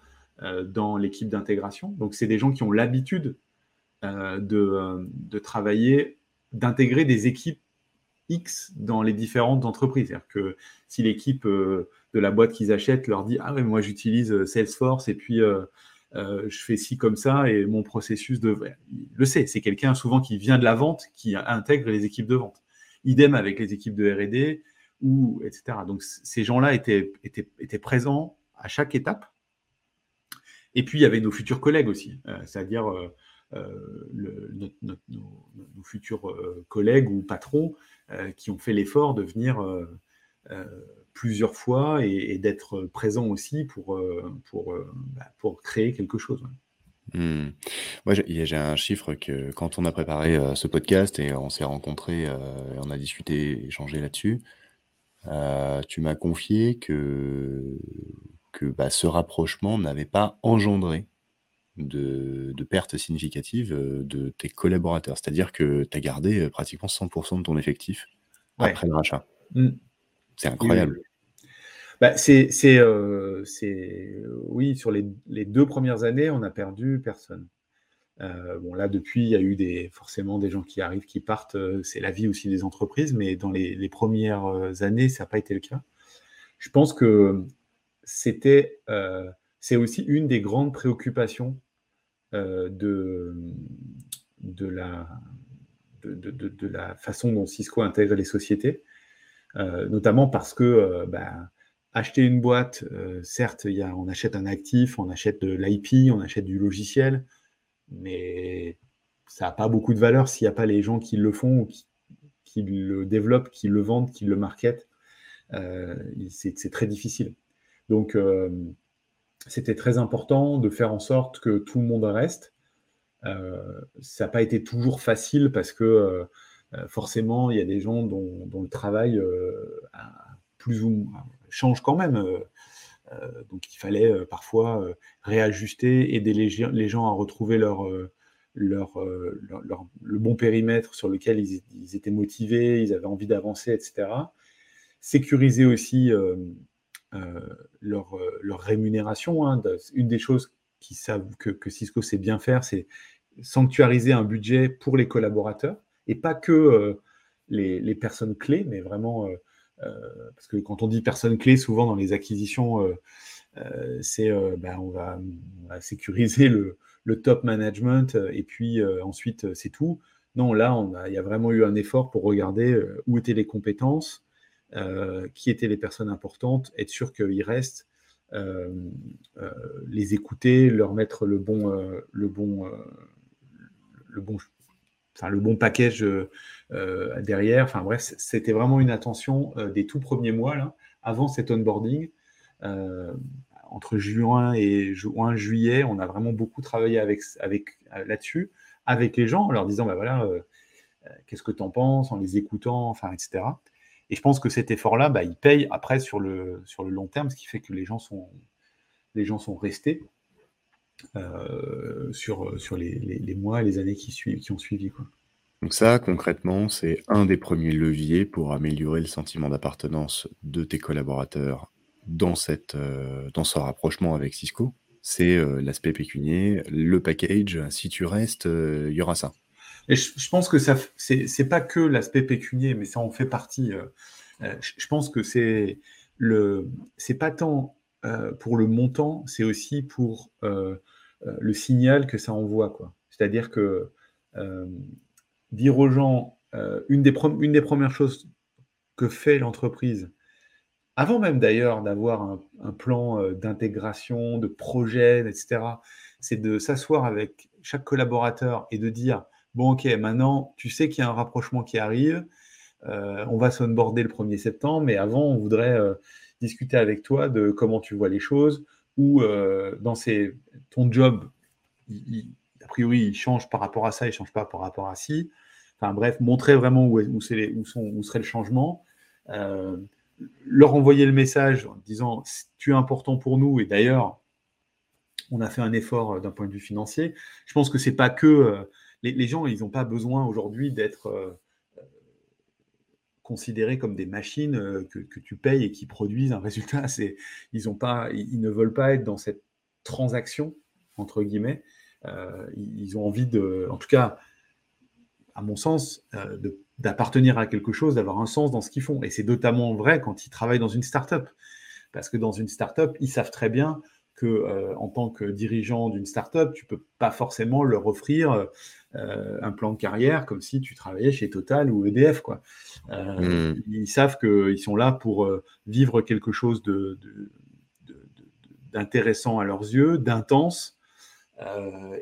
dans l'équipe d'intégration. Donc c'est des gens qui ont l'habitude euh, euh, de, travailler, d'intégrer des équipes X dans les différentes entreprises. C'est-à-dire que si l'équipe euh, de la boîte qu'ils achètent leur dit Ah ouais, moi j'utilise Salesforce et puis je fais ci comme ça et mon processus de. Le sait, c'est quelqu'un souvent qui vient de la vente qui intègre les équipes de vente. Idem avec les équipes de RD etc. Donc ces gens-là étaient, étaient, étaient présents à chaque étape. Et puis il y avait nos futurs collègues aussi, c'est-à-dire euh, nos, futurs euh, collègues ou patrons euh, qui ont fait l'effort de venir plusieurs fois et, d'être présents aussi pour, pour, bah, pour créer quelque chose. Hmm. Moi, j'ai un chiffre que quand on a préparé ce podcast et on s'est rencontrés, et on a discuté, échangé là-dessus, tu m'as confié que que bah, ce rapprochement n'avait pas engendré de, pertes significatives de tes collaborateurs. C'est-à-dire que tu as gardé pratiquement 100% de ton effectif après le rachat. Mmh. C'est incroyable. Bah, c'est, oui, sur les, deux premières années, on a perdu personne. bon, là, depuis, il y a eu des, forcément des gens qui arrivent, qui partent. c'est la vie aussi des entreprises, mais dans les, premières années, ça n'a pas été le cas. Je pense que c'était, c'est aussi une des grandes préoccupations de, de, la, de, la façon dont Cisco intègre les sociétés, notamment parce que bah, acheter une boîte, certes, on achète un actif, on achète de l'IP, on achète du logiciel, mais ça n'a pas beaucoup de valeur s'il n'y a pas les gens qui le font, qui, qui, le développent, qui le vendent, qui le marketent. c'est très difficile. Donc, c'était très important de faire en sorte que tout le monde reste. Euh, ça n'a pas été toujours facile parce que euh, euh, forcément, il y a des gens dont, le travail plus ou moins change quand même. donc, il fallait parfois réajuster, aider les, gens à retrouver leur, leur, le bon périmètre sur lequel ils, étaient motivés, ils avaient envie d'avancer, etc. Sécuriser aussi leur, euh, leur, rémunération. Hein, une des choses qui savent que, Cisco sait bien faire, c'est sanctuariser un budget pour les collaborateurs et pas que euh, les, personnes clés, mais vraiment, parce que quand on dit personnes clés, souvent dans les acquisitions, c'est ben, on, va, sécuriser le, top management et puis ensuite c'est tout. Non, là, il y a vraiment eu un effort pour regarder où étaient les compétences, euh, qui étaient les personnes importantes, être sûr qu'ils restent, euh, euh, les écouter, leur mettre le bon, le bon, le bon, enfin, package derrière. Enfin bref, c'était vraiment une attention des tout premiers mois là, avant cet onboarding. entre juin et juin, juillet, on a vraiment beaucoup travaillé avec, avec là-dessus, avec les gens, en leur disant, bah voilà, qu'est-ce que tu en penses, en les écoutant, enfin, etc. Et je pense que cet effort-là, bah, il paye après sur le, sur le long terme, ce qui fait que les gens sont, les gens sont restés euh, sur, sur les, les, mois et les années qui, suivent, qui ont suivi. Quoi. Donc ça, concrètement, c'est un des premiers leviers pour améliorer le sentiment d'appartenance de tes collaborateurs dans, cette, euh, dans ce rapprochement avec Cisco. C'est euh, l'aspect pécunier, le package. Si tu restes, il y aura ça. Et je, pense que ça, c'est pas que l'aspect pécunier, mais ça en fait partie. Euh, euh, je, pense que c'est le, c'est pas tant euh, pour le montant, c'est aussi pour le signal que ça envoie, quoi. C'est-à-dire que dire aux gens, une des, premières choses que fait l'entreprise, avant même d'ailleurs d'avoir un, un, plan d'intégration, de projet, etc., c'est de s'asseoir avec chaque collaborateur et de dire bon, ok, maintenant, tu sais qu'il y a un rapprochement qui arrive. Euh, on va s'onboarder le 1er septembre, mais avant, on voudrait euh, discuter avec toi de comment tu vois les choses, ou euh, dans ton job, a priori, il change par rapport à ça, il ne change pas par rapport à ci. Enfin bref, montrer vraiment où, où, serait le changement. leur envoyer le message en disant tu es important pour nous, et d'ailleurs, on a fait un effort d'un point de vue financier. Je pense que ce n'est pas que les, gens, ils n'ont pas besoin aujourd'hui d'être euh, euh, considérés comme des machines euh, que, tu payes et qui produisent un résultat. [laughs] ils, pas, ils ne veulent pas être dans cette transaction, entre guillemets. ils ont envie de, en tout cas, à mon sens, d'appartenir à quelque chose, d'avoir un sens dans ce qu'ils font. Et c'est notamment vrai quand ils travaillent dans une start-up. Parce que dans une start-up, ils savent très bien que euh, en tant que dirigeant d'une startup, tu peux pas forcément leur offrir euh, un plan de carrière comme si tu travaillais chez Total ou EDF. Quoi. Euh, hmm. Ils savent qu'ils sont là pour vivre quelque chose de, d'intéressant à leurs yeux, d'intense.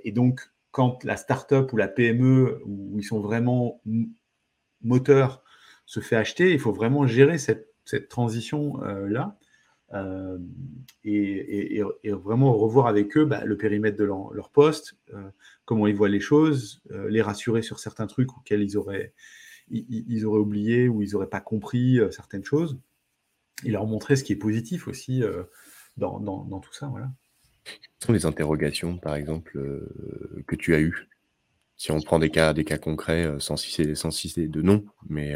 et donc, quand la startup ou la PME, où ils sont vraiment moteurs, se fait acheter, il faut vraiment gérer cette, cette transition-là. Euh, et, vraiment revoir avec eux bah, le périmètre de leur, poste, euh, comment ils voient les choses, euh, les rassurer sur certains trucs auxquels ils auraient, oublié ou ils n'auraient pas compris certaines choses, et leur montrer ce qui est positif aussi dans, dans, tout ça. Voilà. Quelles sont les interrogations, par exemple, que tu as eues si on prend des cas, des cas concrets, sans citer, sans citer de nom, mais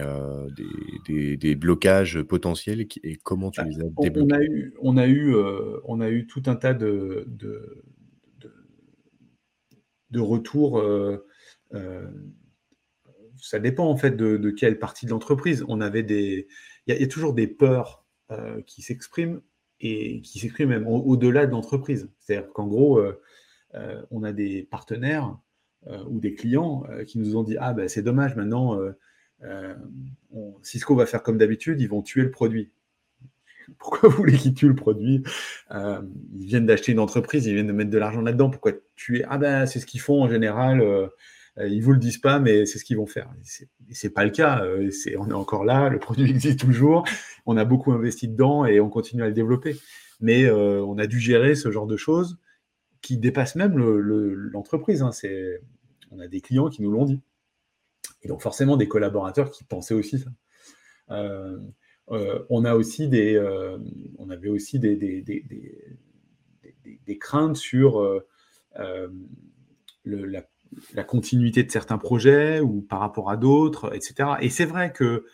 des, des, blocages potentiels et comment tu bah, les as débloqués on a eu, on a eu, on a eu tout un tas de, de, de, retours. ça dépend en fait de, quelle partie de l'entreprise. On avait des, il y, a toujours des peurs qui s'expriment et qui s'expriment même au-delà de l'entreprise. C'est-à-dire qu'en gros, on a des partenaires euh, ou des clients euh, qui nous ont dit Ah, ben c'est dommage, maintenant, euh, Cisco va faire comme d'habitude, ils vont tuer le produit. [laughs] Pourquoi vous voulez qu'ils tuent le produit? Ils viennent d'acheter une entreprise, ils viennent de mettre de l'argent là-dedans. Pourquoi tuer? Ah ben c'est ce qu'ils font en général. ils vous le disent pas, mais c'est ce qu'ils vont faire. C'est pas le cas. On est encore là, le [laughs] produit existe toujours. On a beaucoup investi dedans et on continue à le développer. Mais on a dû gérer ce genre de choses qui dépasse même l'entreprise. Hein. On a des clients qui nous l'ont dit. Et donc forcément des collaborateurs qui pensaient aussi ça. Euh, euh, euh, on avait aussi des, craintes sur la, continuité de certains projets ou par rapport à d'autres, etc. Et c'est vrai que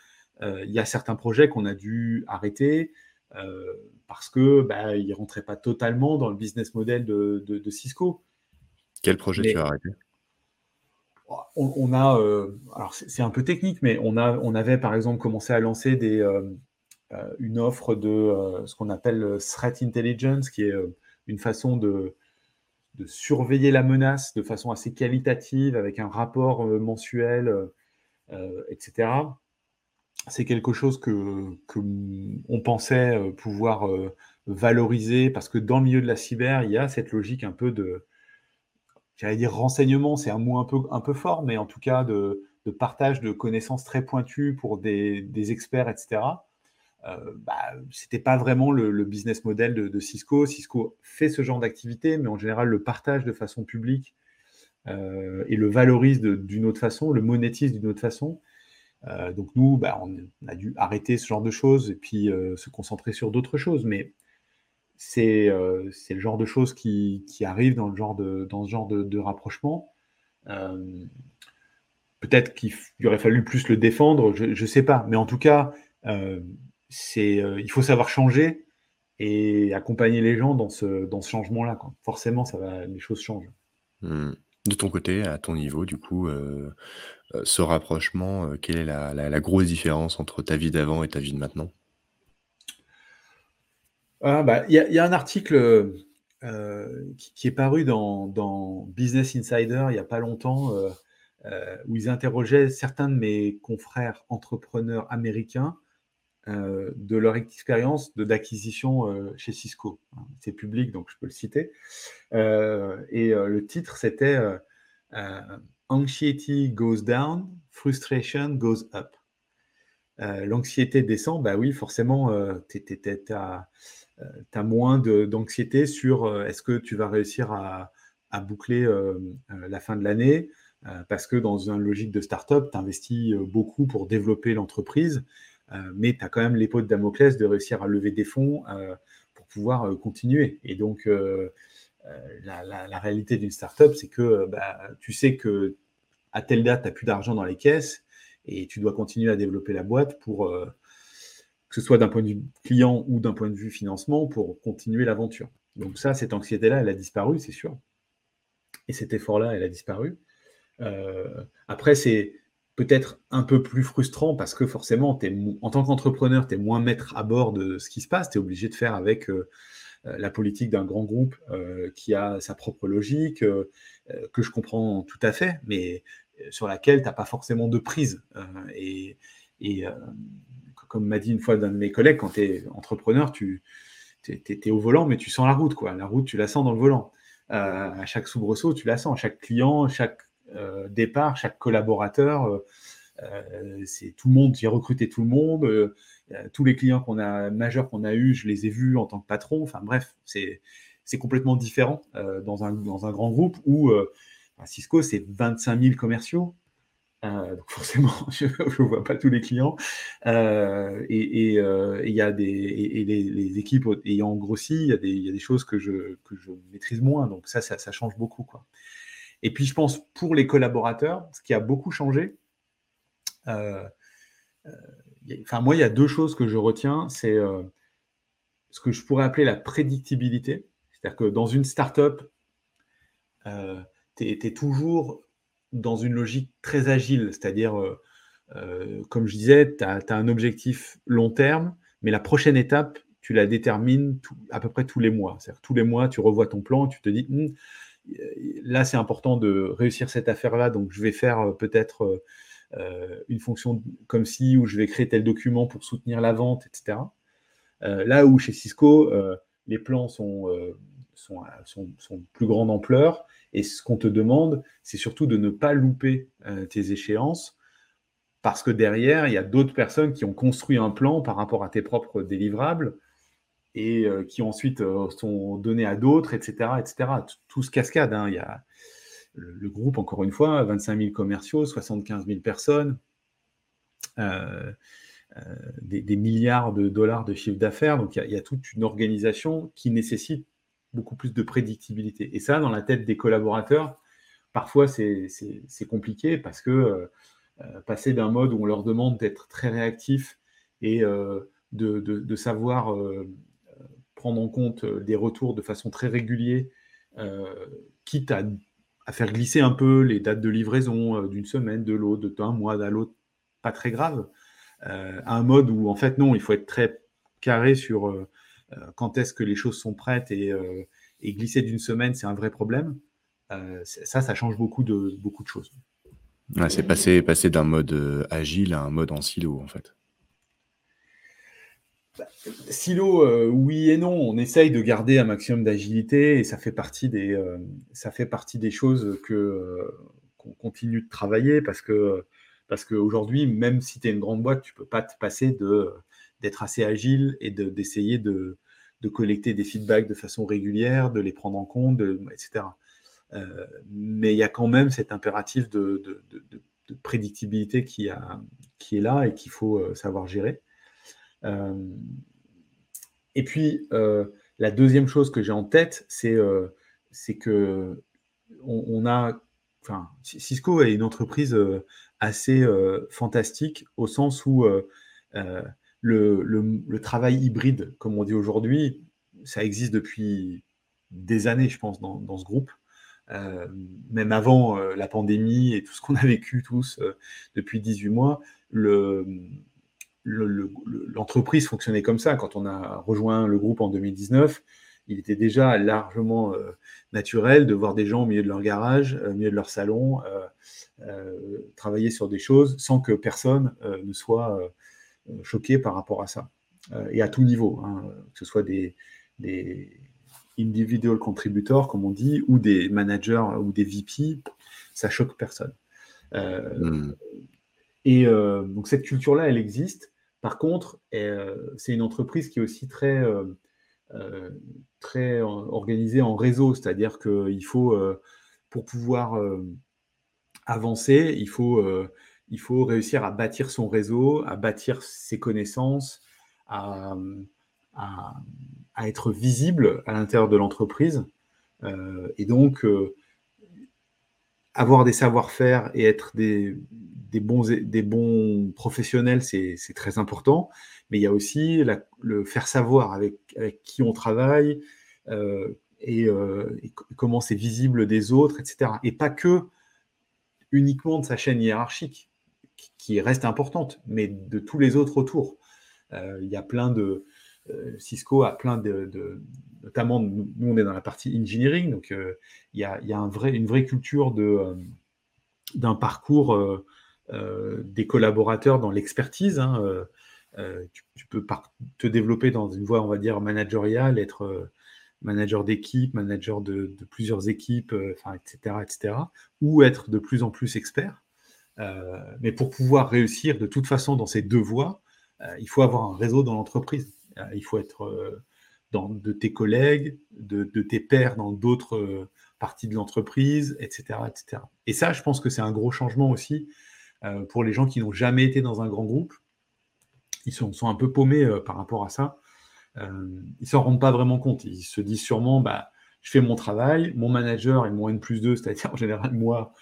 il y a certains projets qu'on a dû arrêter parce que bah, il rentrait pas totalement dans le business model de, Cisco. Quel projet tu as arrêté? On, a, euh, alors c'est un peu technique, mais on, a, on avait par exemple commencé à lancer des, euh, euh, une offre de ce qu'on appelle threat intelligence, qui est une façon de, de, surveiller la menace de façon assez qualitative, avec un rapport mensuel, etc c'est quelque chose que, on pensait euh, pouvoir euh, valoriser parce que dans le milieu de la cyber, il y a cette logique un peu de, j'allais dire renseignement, c'est un mot un peu, fort, mais en tout cas de, partage de connaissances très pointues pour des, experts, etc. Euh, bah, c'était pas vraiment le, business model de, Cisco. Cisco fait ce genre d'activité, mais en général le partage de façon publique euh, et le valorise d'une autre façon, le monétise d'une autre façon. Euh, donc nous, bah, on, a dû arrêter ce genre de choses et puis euh, se concentrer sur d'autres choses. Mais c'est euh, le genre de choses qui, arrivent dans, ce genre de, rapprochement. Peut-être qu'il aurait fallu plus le défendre, je ne sais pas. Mais en tout cas, il faut savoir changer et accompagner les gens dans ce, changement-là. Forcément, ça va, les choses changent. Mmh. De ton côté, à ton niveau, du coup, ce rapprochement, euh, quelle est la, grosse différence entre ta vie d'avant et ta vie de maintenant? Ah, bah, Il y, a un article euh, qui, est paru dans, Business Insider il n'y a pas longtemps, où ils interrogeaient certains de mes confrères entrepreneurs américains de leur expérience d'acquisition chez Cisco. C'est public, donc je peux le citer. et le titre, c'était Anxiety goes down, frustration goes up. Euh, l'anxiété descend, bah oui, forcément, euh, tu as, euh, moins d'anxiété sur est-ce que tu vas réussir à, boucler la fin de l'année, parce que dans une logique de start-up, tu investis beaucoup pour développer l'entreprise, mais tu as quand même l'épée de Damoclès de réussir à lever des fonds pour pouvoir continuer. Et donc, euh, la, réalité d'une startup, c'est que euh, bah, tu sais que à telle date, tu n'as plus d'argent dans les caisses et tu dois continuer à développer la boîte pour euh, que ce soit d'un point de vue client ou d'un point de vue financement pour continuer l'aventure. Donc ça, cette anxiété-là, elle a disparu, c'est sûr. Et cet effort-là, elle a disparu. après, c'est peut-être un peu plus frustrant parce que forcément, en tant qu'entrepreneur, tu es moins maître à bord de ce qui se passe. Tu es obligé de faire avec la politique d'un grand groupe euh, qui a sa propre logique, euh, que je comprends tout à fait, mais sur laquelle tu n'as pas forcément de prise. et, comme m'a dit une fois d'un de mes collègues, quand tu es entrepreneur, tu es, au volant, mais tu sens la route. Quoi. La route, tu la sens dans le volant. à chaque soubresaut, tu la sens. Chaque client, chaque départ, chaque collaborateur, c'est tout le monde, j'ai recruté tout le monde. Euh, tous les clients qu'on a majeurs qu'on a eu, je les ai vus en tant que patron. Enfin bref, c'est complètement différent euh, dans, un, dans un grand groupe où euh, Cisco, c'est 25 000 commerciaux. donc [laughs] forcément, je ne vois pas tous les clients. et il y a des et, les, équipes ayant grossi, il y, a des, y a des choses que je, que je maîtrise moins. Donc ça, ça, ça, change beaucoup. Quoi. Et puis je pense pour les collaborateurs, ce qui a beaucoup changé, enfin moi, il y a deux choses que je retiens. C'est ce que je pourrais appeler la prédictibilité. C'est-à-dire que dans une startup, euh, tu es, toujours dans une logique très agile. C'est-à-dire, euh, euh, comme je disais, tu as, un objectif long terme, mais la prochaine étape, tu la détermines à peu près tous les mois. C'est-à-dire tous les mois, tu revois ton plan, tu te dis, hum, là, c'est important de réussir cette affaire-là, donc je vais faire peut-être une fonction comme si, où je vais créer tel document pour soutenir la vente, etc. là où chez Cisco, les plans sont sont, sont, plus grande ampleur. Et ce qu'on te demande, c'est surtout de ne pas louper euh, tes échéances, parce que derrière, il y a d'autres personnes qui ont construit un plan par rapport à tes propres délivrables et euh, qui ensuite euh, sont donnés à d'autres, etc., etc. Tout, ce cascade. Hein. Il y a le, groupe, encore une fois, 25 000 commerciaux, 75 000 personnes. des, milliards de dollars de chiffre d'affaires. Donc, il y, a, toute une organisation qui nécessite beaucoup plus de prédictibilité. Et ça, dans la tête des collaborateurs, parfois c'est compliqué parce que euh, euh, passer d'un mode où on leur demande d'être très réactif et euh, de, savoir prendre en compte des retours de façon très régulière, quitte à, à, faire glisser un peu les dates de livraison d'une semaine, de l'autre, d'un mois à l'autre, pas très grave, à un mode où en fait non, il faut être très carré sur euh, quand est-ce que les choses sont prêtes et, euh, glisser d'une semaine, c'est un vrai problème. Euh, ça, ça change beaucoup de, beaucoup de choses. c'est passer, passer d'un mode agile à un mode en silo, en fait. Silo, oui et non. On essaye de garder un maximum d'agilité et ça fait partie des, des choses que qu'on continue de travailler parce que parce qu'aujourd'hui, même si tu es une grande boîte, tu peux pas te passer d'être assez agile et d'essayer de, collecter des feedbacks de façon régulière, de les prendre en compte, etc. Euh, mais il y a quand même cet impératif de, prédictibilité qui, a, qui, est là et qu'il faut euh, savoir gérer. Euh, et puis, la deuxième chose que j'ai en tête, c'est c'est que on, a, enfin, Cisco est une entreprise assez fantastique au sens où le, travail hybride, comme on dit aujourd'hui, ça existe depuis des années, je pense, dans, ce groupe. Euh, même avant euh, la pandémie et tout ce qu'on a vécu tous euh, depuis 18 mois, l'entreprise fonctionnait comme ça. Quand on a rejoint le groupe en 2019, il était déjà largement naturel de voir des gens au milieu de leur garage, au milieu de leur salon, travailler sur des choses sans que personne ne soit choqué par rapport à ça. Euh, et à tout niveau, hein, que ce soit des, des individual contributors, comme on dit, ou des managers ou des VP, ça choque personne. Euh, hmm. Et euh, donc cette culture-là, elle existe. Par contre, c'est une entreprise qui est aussi très, très organisée en réseau, c'est-à-dire qu'il faut, pour pouvoir avancer, il faut il faut réussir à bâtir son réseau, à bâtir ses connaissances, à, être visible à l'intérieur de l'entreprise. Euh, et donc, euh, avoir des savoir-faire et être des, bons, des bons professionnels, c'est très important. Mais il y a aussi le faire savoir avec, qui on travaille euh, et, et, comment c'est visible des autres, etc. Et pas que uniquement de sa chaîne hiérarchique qui reste importante, mais de tous les autres autour. Euh, il y a plein de. Euh, Cisco a plein de, notamment nous, on est dans la partie engineering, donc euh, il y a, un vrai, une vraie culture d'un parcours des collaborateurs dans l'expertise. Hein, tu, peux te développer dans une voie, on va dire, managériale, être manager d'équipe, manager de, de, plusieurs équipes, etc., etc., ou être de plus en plus expert. Euh, mais pour pouvoir réussir de toute façon dans ces deux voies, euh, il faut avoir un réseau dans l'entreprise. Euh, il faut être de tes collègues, de, tes pairs dans d'autres parties de l'entreprise, etc., etc. Et ça, je pense que c'est un gros changement aussi pour les gens qui n'ont jamais été dans un grand groupe, ils sont, un peu paumés par rapport à ça. ils s'en rendent pas vraiment compte. Ils se disent sûrement, bah, je fais mon travail, mon manager est mon N plus 2, c'est-à-dire en général moi,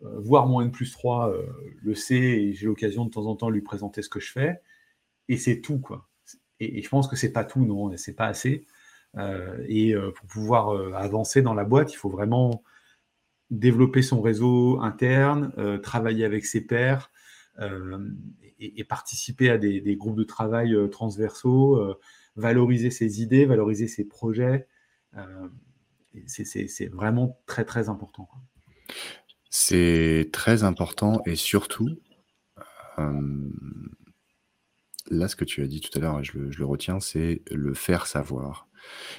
voire mon N plus 3, le sait et j'ai l'occasion de temps en temps de lui présenter ce que je fais. Et c'est tout, quoi. Et, et, je pense que c'est pas tout, non, c'est pas assez. Euh, et euh, pour pouvoir euh, avancer dans la boîte, il faut vraiment développer son réseau interne, travailler avec ses pairs et, participer à des, groupes de travail transversaux, valoriser ses idées, valoriser ses projets. c'est vraiment très très important. C'est très important et surtout, là, ce que tu as dit tout à l'heure, je, je le, retiens, c'est le faire savoir.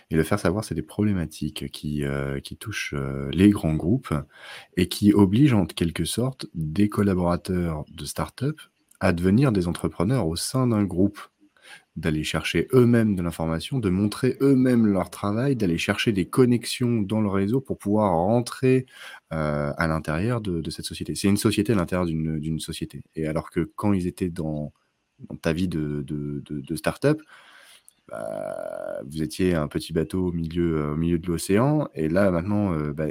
Et le faire savoir, c'est des problématiques qui, euh, qui touchent euh, les grands groupes et qui obligent en quelque sorte des collaborateurs de start-up à devenir des entrepreneurs au sein d'un groupe, d'aller chercher eux-mêmes de l'information, de montrer eux-mêmes leur travail, d'aller chercher des connexions dans le réseau pour pouvoir rentrer euh, à l'intérieur de, cette société. C'est une société à l'intérieur d'une société. Et alors que quand ils étaient dans, ta vie de, de, de start-up, bah, vous étiez un petit bateau au milieu, euh, au milieu de l'océan. Et là, maintenant, euh, bah,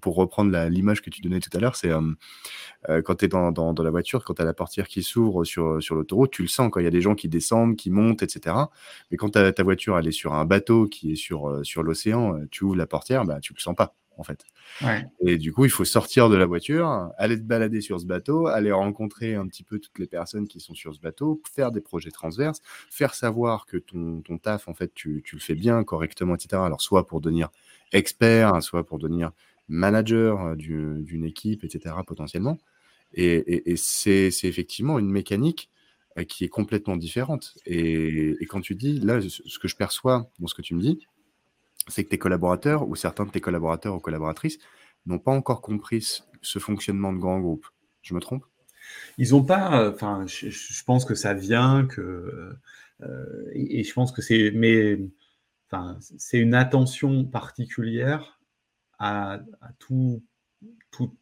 pour reprendre l'image que tu donnais tout à l'heure, c'est euh, quand tu es dans, dans, la voiture, quand tu as la portière qui s'ouvre sur, sur l'autoroute, tu le sens quand il y a des gens qui descendent, qui montent, etc. Mais quand ta voiture elle est sur un bateau qui est sur, sur l'océan, tu ouvres la portière, bah, tu le sens pas en fait. Et du coup, il faut sortir de la voiture, aller te balader sur ce bateau, aller rencontrer un petit peu toutes les personnes qui sont sur ce bateau, faire des projets transverses, faire savoir que ton, ton taf, en fait, tu, tu, le fais bien, correctement, etc. Alors, soit pour devenir expert, soit pour devenir manager euh, d'une équipe, etc., potentiellement. Et, et, c'est effectivement une mécanique euh, qui est complètement différente. Et, et, quand tu dis, là, ce que je perçois dans ce que tu me dis, c'est que tes collaborateurs ou certains de tes collaborateurs ou collaboratrices n'ont pas encore compris ce fonctionnement de grand groupe. Je me trompe? Ils n'ont pas. Euh, enfin, je, pense que ça vient que euh, et, je pense que c'est mais enfin c'est une attention particulière à, tout, tout,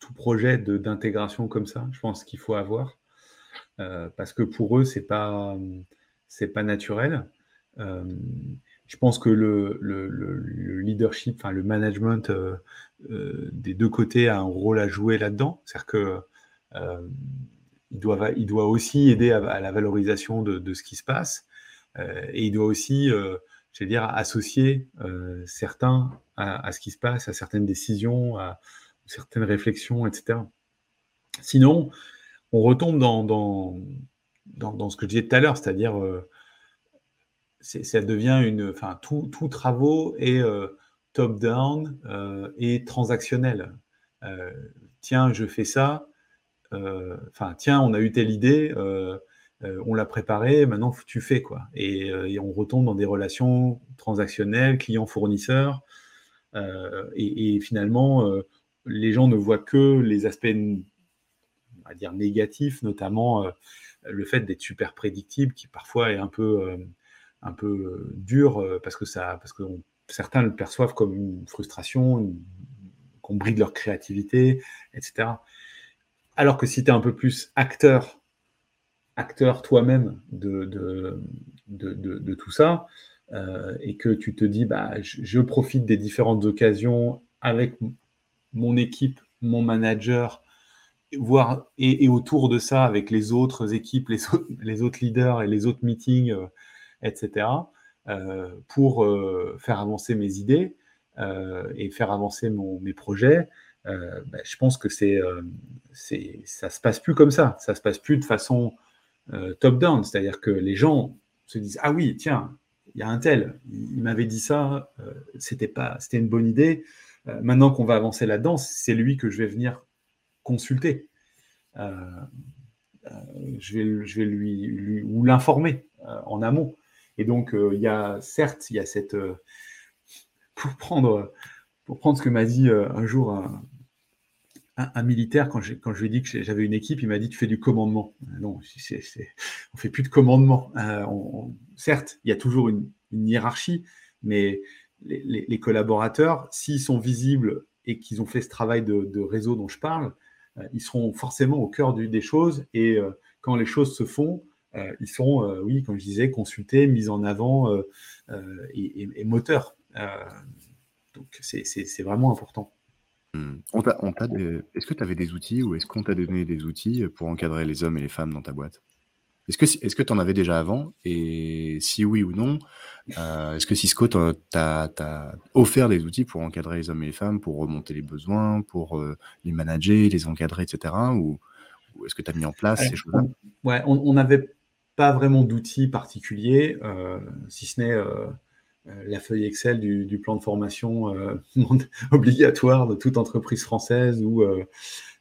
tout projet d'intégration comme ça. Je pense qu'il faut avoir euh, parce que pour eux c'est pas c'est pas naturel je pense que le, leadership, enfin le management euh, euh, des deux côtés a un rôle à jouer là-dedans. C'est-à-dire que euh, il, doit, aussi aider à, la valorisation de, ce qui se passe et il doit aussi, je dire, associer certains à, ce qui se passe, à certaines décisions, à certaines réflexions, etc. Sinon, on retombe dans, dans, dans, ce que je disais tout à l'heure, c'est-à-dire ça devient une, enfin, tout, tout travaux est euh, top-down euh, et transactionnel. Euh, tiens, je fais ça. Enfin, tiens, on a eu telle idée, on l'a préparé, maintenant tu fais quoi. Et, on retombe dans des relations transactionnelles, client-fournisseur. Et, finalement, les gens ne voient que les aspects, on dire, négatifs, notamment le fait d'être super prédictible, qui parfois est un peu un peu euh, dur euh, parce que ça, parce que certains le perçoivent comme une frustration, qu'on bride leur créativité, etc. Alors que si tu es un peu plus acteur, acteur toi-même de, de, de, tout ça, euh, et que tu te dis, bah, je, profite des différentes occasions avec mon équipe, mon manager, voire, et, autour de ça, avec les autres équipes, les, les autres leaders et les autres meetings etc., euh, pour euh, faire avancer mes idées euh, et faire avancer mes projets, bah, je pense que c'est, c'est, ça se passe plus comme ça. Ça se passe plus de façon top-down, c'est-à-dire que les gens se disent ah oui tiens il y a un tel il m'avait dit ça c'était pas c'était une bonne idée maintenant qu'on va avancer là-dedans c'est lui que je vais venir consulter je vais je vais lui ou l'informer en amont et donc, euh, il y a, certes, il y a cette. Euh, pour, prendre, pour prendre ce que m'a dit euh, un jour un, militaire, quand, quand je lui ai dit que j'avais une équipe, il m'a dit Tu fais du commandement. Non, on ne fait plus de commandement. certes, il y a toujours une, hiérarchie, mais les, collaborateurs, s'ils sont visibles et qu'ils ont fait ce travail de, réseau dont je parle, ils seront forcément au cœur des choses et quand les choses se font, ils sont, oui, comme je disais, consultés, mis en avant et, moteurs. donc c'est vraiment important. Mmh. Est-ce que tu avais des outils ou est-ce qu'on t'a donné des outils pour encadrer les hommes et les femmes dans ta boîte? Est-ce que tu en avais déjà avant? Et si oui ou non, euh, est-ce que Cisco t'a offert des outils pour encadrer les hommes et les femmes, pour remonter les besoins, pour euh, les manager, les encadrer, etc. Ou, est-ce que tu as mis en place ces choses-là? Ouais, on n'avait pas vraiment d'outils particuliers, euh, si ce n'est la feuille Excel du, plan de formation [laughs] obligatoire de toute entreprise française où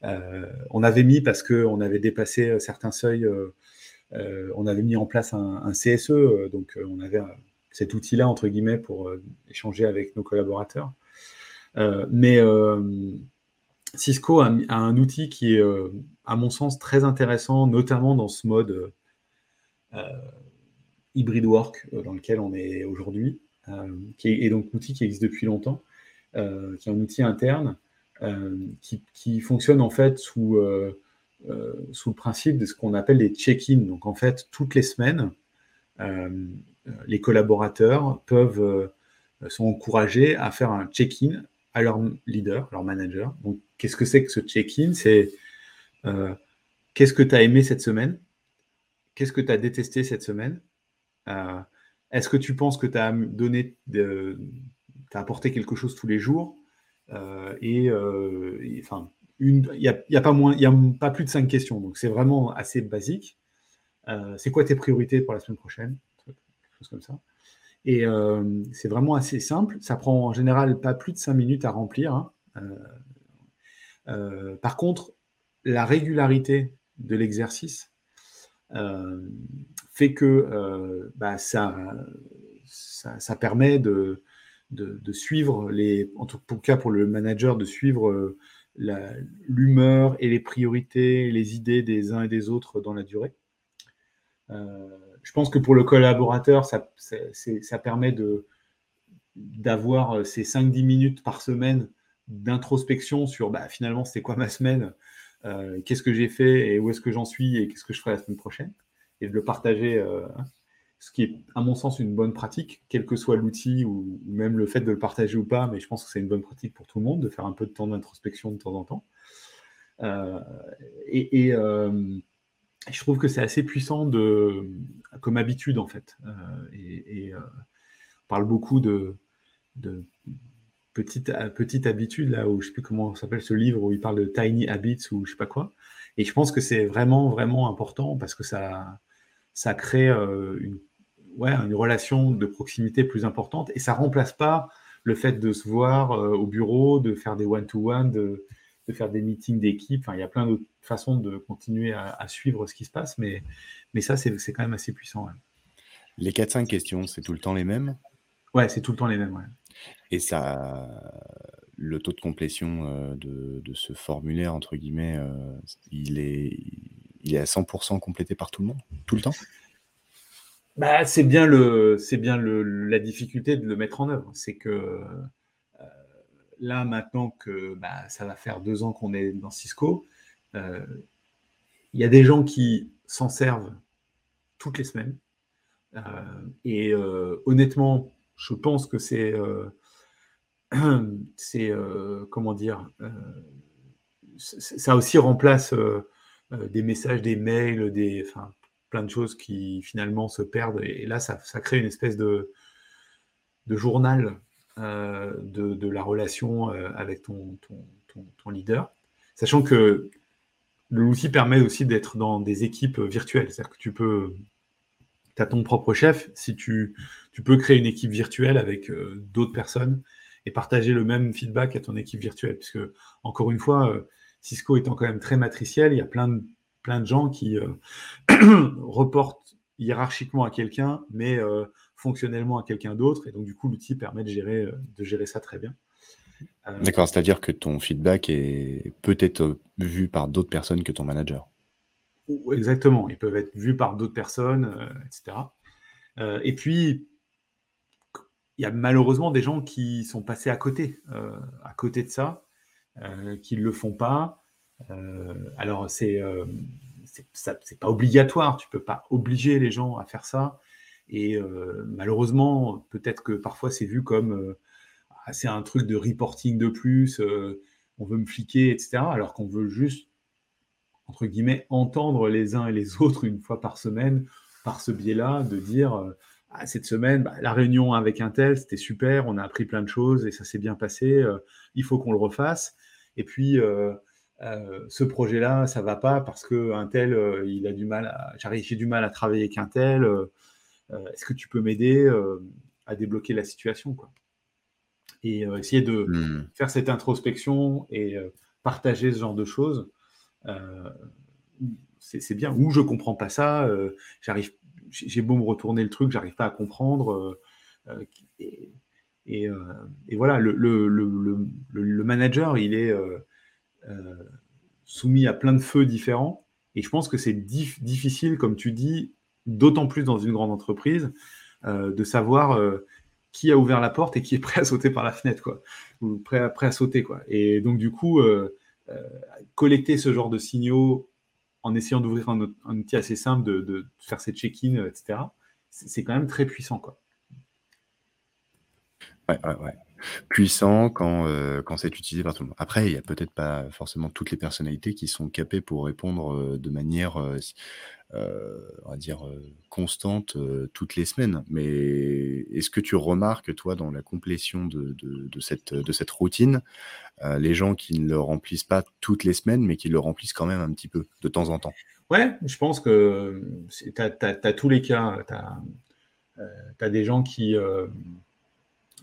on avait mis parce qu'on avait dépassé certains seuils euh, on avait mis en place un, CSE, euh, donc euh, on avait cet outil-là, entre guillemets, pour échanger avec nos collaborateurs. mais Cisco a, un outil qui est, à mon sens, très intéressant, notamment dans ce mode hybrid work dans lequel on est aujourd'hui, qui est, donc un outil qui existe depuis longtemps, qui est un outil interne, qui, fonctionne en fait sous euh, le principe de ce qu'on appelle les check-in. Donc en fait, toutes les semaines, euh, les collaborateurs peuvent euh, sont encouragés à faire un check-in à leur leader, leur manager. Donc qu'est-ce que c'est que ce check-in? C'est qu'est-ce que tu as aimé cette semaine? Qu'est-ce que tu as détesté cette semaine? Est-ce que tu penses que tu as donné, as apporté quelque chose tous les jours? Et, enfin, il n'y a, y a, pas a pas plus de cinq questions, donc c'est vraiment assez basique. Euh, c'est quoi tes priorités pour la semaine prochaine? Quelque chose comme ça. Et euh, c'est vraiment assez simple. Ça prend en général pas plus de cinq minutes à remplir. Hein. Euh, par contre, la régularité de l'exercice fait que bah, ça, ça, permet de, de, suivre les, en tout cas pour le manager, de suivre l'humeur et les priorités, les idées des uns et des autres dans la durée. Euh, je pense que pour le collaborateur, ça, ça permet d'avoir ces 5-10 minutes par semaine d'introspection sur bah, finalement c'est quoi ma semaine, euh, qu'est-ce que j'ai fait et où est-ce que j'en suis et qu'est-ce que je ferai la semaine prochaine, et de le partager euh, ce qui est à mon sens une bonne pratique, quel que soit l'outil ou, même le fait de le partager ou pas, mais je pense que c'est une bonne pratique pour tout le monde de faire un peu de temps d'introspection de temps en temps. Euh, et, je trouve que c'est assez puissant de, comme habitude en fait. Et, on parle beaucoup de petite, petite habitude là où je sais plus comment s'appelle ce livre où il parle de tiny habits ou je sais pas quoi. Et je pense que c'est vraiment vraiment important parce que ça ça crée une ouais, une relation de proximité plus importante et ça remplace pas le fait de se voir euh, au bureau, de faire des one-to-one, de, faire des meetings d'équipe. Enfin, il y a plein d'autres façons de continuer à, suivre ce qui se passe, mais, mais ça, c'est quand même assez puissant. Les 4-5 questions, c'est tout le temps les mêmes? Ouais, c'est tout le temps les mêmes. Ouais. Et ça, le taux de complétion de, ce formulaire, entre guillemets, il, est, à 100% complété par tout le monde, tout le temps? Bah, c'est bien, le, bien la difficulté de le mettre en œuvre. C'est que là, maintenant que bah, ça va faire deux ans qu'on est dans Cisco, il y a des gens qui s'en servent toutes les semaines. Et honnêtement, je pense que c'est, [clears throat] c'est comment dire, ça aussi remplace des messages, des mails, des, enfin, plein de choses qui finalement se perdent. Et, là, ça, crée une espèce de, journal euh, de, la relation euh, avec ton, leader. Sachant que l'outil permet aussi d'être dans des équipes virtuelles. C'est-à-dire que tu peux, tu as ton propre chef, si tu, tu peux créer une équipe virtuelle avec euh, d'autres personnes et partager le même feedback à ton équipe virtuelle. Puisque, encore une fois, Cisco étant quand même très matriciel, il y a plein de plein de gens qui euh, [clears throat] reportent hiérarchiquement à quelqu'un, mais euh, fonctionnellement à quelqu'un d'autre. Et donc, du coup, l'outil permet de gérer, euh, de gérer ça très bien. D'accord, c'est-à-dire que ton feedback est peut-être vu par d'autres personnes que ton manager. Exactement, ils peuvent être vus par d'autres personnes, etc. et puis, il y a malheureusement des gens qui sont passés à côté, à côté de ça, qui ne le font pas, alors, c'est c'est pas obligatoire, tu peux pas obliger les gens à faire ça. Et malheureusement, peut-être que parfois c'est vu comme ah, c'est un truc de reporting de plus, on veut me fliquer, etc. Alors qu'on veut juste, entre guillemets, entendre les uns et les autres une fois par semaine par ce biais-là, de dire ah, cette semaine, bah, la réunion avec un tel, c'était super, on a appris plein de choses et ça s'est bien passé, il faut qu'on le refasse. Et puis, euh, ce projet-là, ça va pas parce que un tel, euh, il a du mal, à, j'ai du mal à travailler avec un tel. Euh, est-ce que tu peux m'aider à débloquer la situation, quoi? Et essayer de hmm. faire cette introspection et partager ce genre de choses, c'est bien. Ou je comprends pas ça, j'arrive, j'ai beau me retourner le truc, j'arrive pas à comprendre. Et, et, voilà, le, manager, il est euh, soumis à plein de feux différents. Et je pense que c'est difficile, comme tu dis, d'autant plus dans une grande entreprise, euh, de savoir euh, qui a ouvert la porte et qui est [laughs] prêt à sauter par la fenêtre, quoi, ou prêt à, prêt à sauter, quoi. Et donc du coup, collecter ce genre de signaux en essayant d'ouvrir un, outil assez simple, de, faire ces check-in, etc. C'est quand même très puissant, quoi. Ouais, ouais, ouais puissant quand, euh, quand c'est utilisé par tout le monde. Après, il y a peut-être pas forcément toutes les personnalités qui sont capées pour répondre euh, de manière, euh, on va dire, constante toutes les semaines. Mais est-ce que tu remarques, toi, dans la complétion de, cette, routine, les gens qui ne le remplissent pas toutes les semaines, mais qui le remplissent quand même un petit peu de temps en temps? Ouais, je pense que tu as, tous les cas. Tu as, des gens qui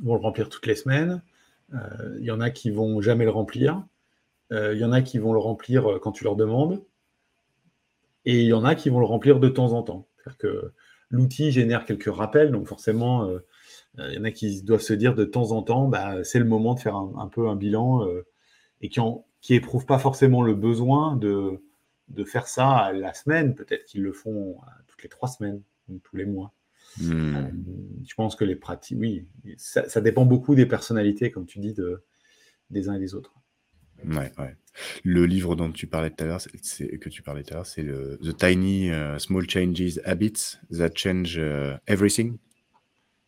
vont le remplir toutes les semaines. Euh, il y en a qui vont jamais le remplir. Euh, il y en a qui vont le remplir euh, quand tu leur demandes. Et il y en a qui vont le remplir de temps en temps. C'est-à-dire que l'outil génère quelques rappels, donc forcément, il y en a qui doivent se dire de temps en temps, bah, c'est le moment de faire un, peu un bilan et qui n'éprouvent pas forcément le besoin de, de faire ça à la semaine. Peut-être qu'ils le font toutes les trois semaines, ou tous les mois. Hmm. Euh, je pense que les pratiques, oui, ça, dépend beaucoup des personnalités, comme tu dis, de, des uns et des autres. Ouais, ouais. Le livre dont tu parlais tout à l'heure, c'est que tu parlais tout à l'heure, c'est le The Tiny uh, Small Changes Habits That Change uh, Everything.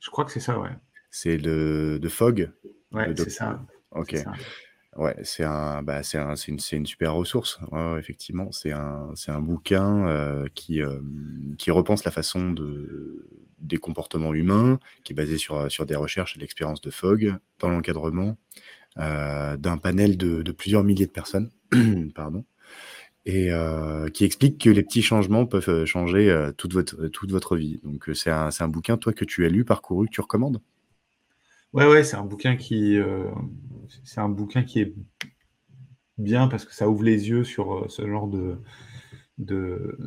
Je crois que c'est ça, ouais. C'est le de Fogg. Ouais, c'est ça. Ok. Ouais, c'est un, bah, c'est un, c'est une, c'est une super ressource. effectivement, c'est un, c'est un bouquin euh, qui, euh, qui repense la façon de, des comportements humains, qui est basé sur, sur des recherches et l'expérience de Fogg dans l'encadrement euh, d'un panel de, de plusieurs milliers de personnes, [clears throat] pardon, et qui explique que les petits changements peuvent changer toute votre, toute votre vie. Donc, c'est un, un bouquin, toi, que tu as lu, parcouru, que tu recommandes? Ouais, ouais, c'est un bouquin qui, euh, c'est un bouquin qui est bien parce que ça ouvre les yeux sur euh, ce genre de, de,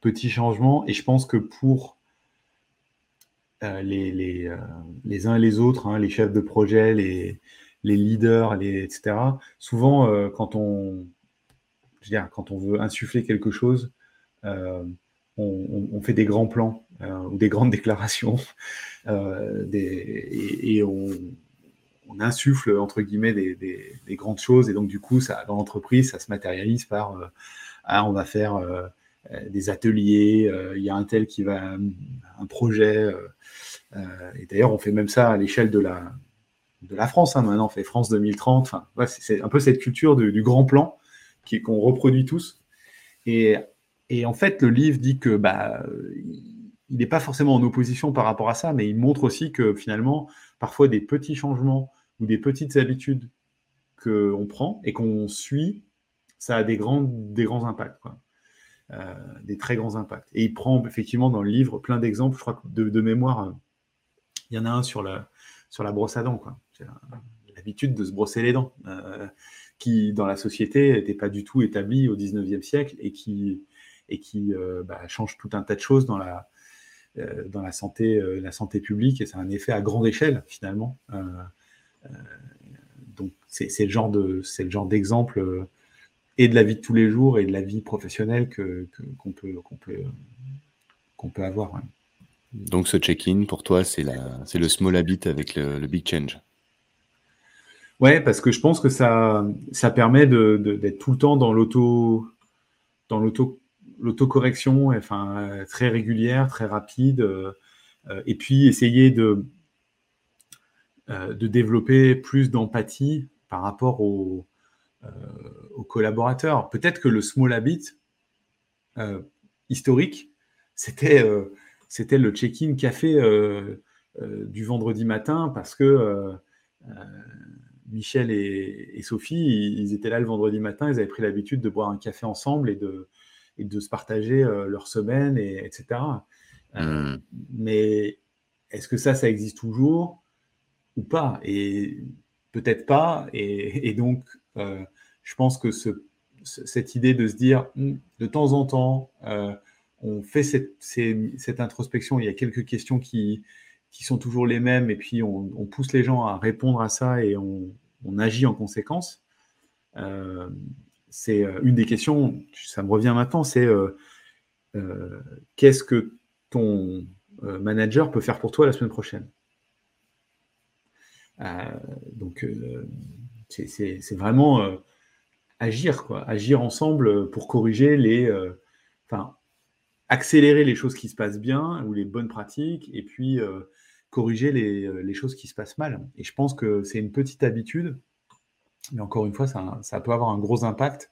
petits changements. Et je pense que pour euh, les, les, les, uns et les autres, hein, les chefs de projet, les, les leaders, etc., souvent, dire, quand on veut insuffler quelque chose, on, fait des grands plans ou des grandes [laughs] déclarations euh, et, on, insuffle entre guillemets des, grandes choses et donc du coup ça dans l'entreprise ça se matérialise par euh, ah, on va faire euh, des ateliers il y a un tel qui va un projet et d'ailleurs on fait même ça à l'échelle de la de la France hein. maintenant on fait France 2030 enfin c'est un peu cette culture du grand plan qu'on reproduit tous et, et en fait le livre dit que bah il n'est pas forcément en opposition par rapport à ça, mais il montre aussi que finalement, parfois des petits changements ou des petites habitudes qu'on prend et qu'on suit, ça a des grands, des grands impacts, euh, des très grands impacts. Et il prend effectivement dans le livre plein d'exemples, je crois que de, mémoire, il y en a un sur la, sur la brosse à dents, quoi. L'habitude de se brosser les dents, euh, qui dans la société n'était pas du tout établie au 19e siècle et qui, et qui euh, bah, change tout un tas de choses dans la, euh, dans la santé, la santé publique et c'est un effet à grande échelle finalement. Donc c'est le genre d'exemple et de la vie de tous les jours et de la vie professionnelle que qu'on peut qu'on peut qu'on peut avoir. Donc ce check-in pour toi c'est le small habit avec le, big change. Ouais, parce que je pense que ça, ça permet d'être tout le temps dans l'auto, dans l'auto, l'autocorrection, enfin très régulière, très rapide, euh, et puis essayer de, euh, de développer plus d'empathie par rapport aux, euh, aux collaborateurs. Peut-être que le small habit historique, c'était c'était le check-in café du vendredi matin parce que Michel et, Sophie, ils étaient là le vendredi matin, ils avaient pris l'habitude de boire un café ensemble et de, de se partager euh, leur semaine, et, etc. Euh, hmm. Mais est-ce que ça, ça existe toujours ou pas? Et peut-être pas. Et, donc, euh, je pense que cette idée de se dire, hmm, de temps en temps, on fait cette, cette, introspection, il y a quelques questions qui, qui sont toujours les mêmes, et puis on, pousse les gens à répondre à ça et on, agit en conséquence. Euh, c'est euh, une des questions, ça me revient maintenant, c'est euh, qu'est-ce que ton manager peut faire pour toi la semaine prochaine? Donc, c'est vraiment agir, quoi, agir ensemble pour corriger les, enfin, accélérer les choses qui se passent bien ou les bonnes pratiques, et puis corriger euh, les, choses qui se passent mal. Et je pense que c'est une petite habitude, mais encore une fois, ça, peut avoir un gros impact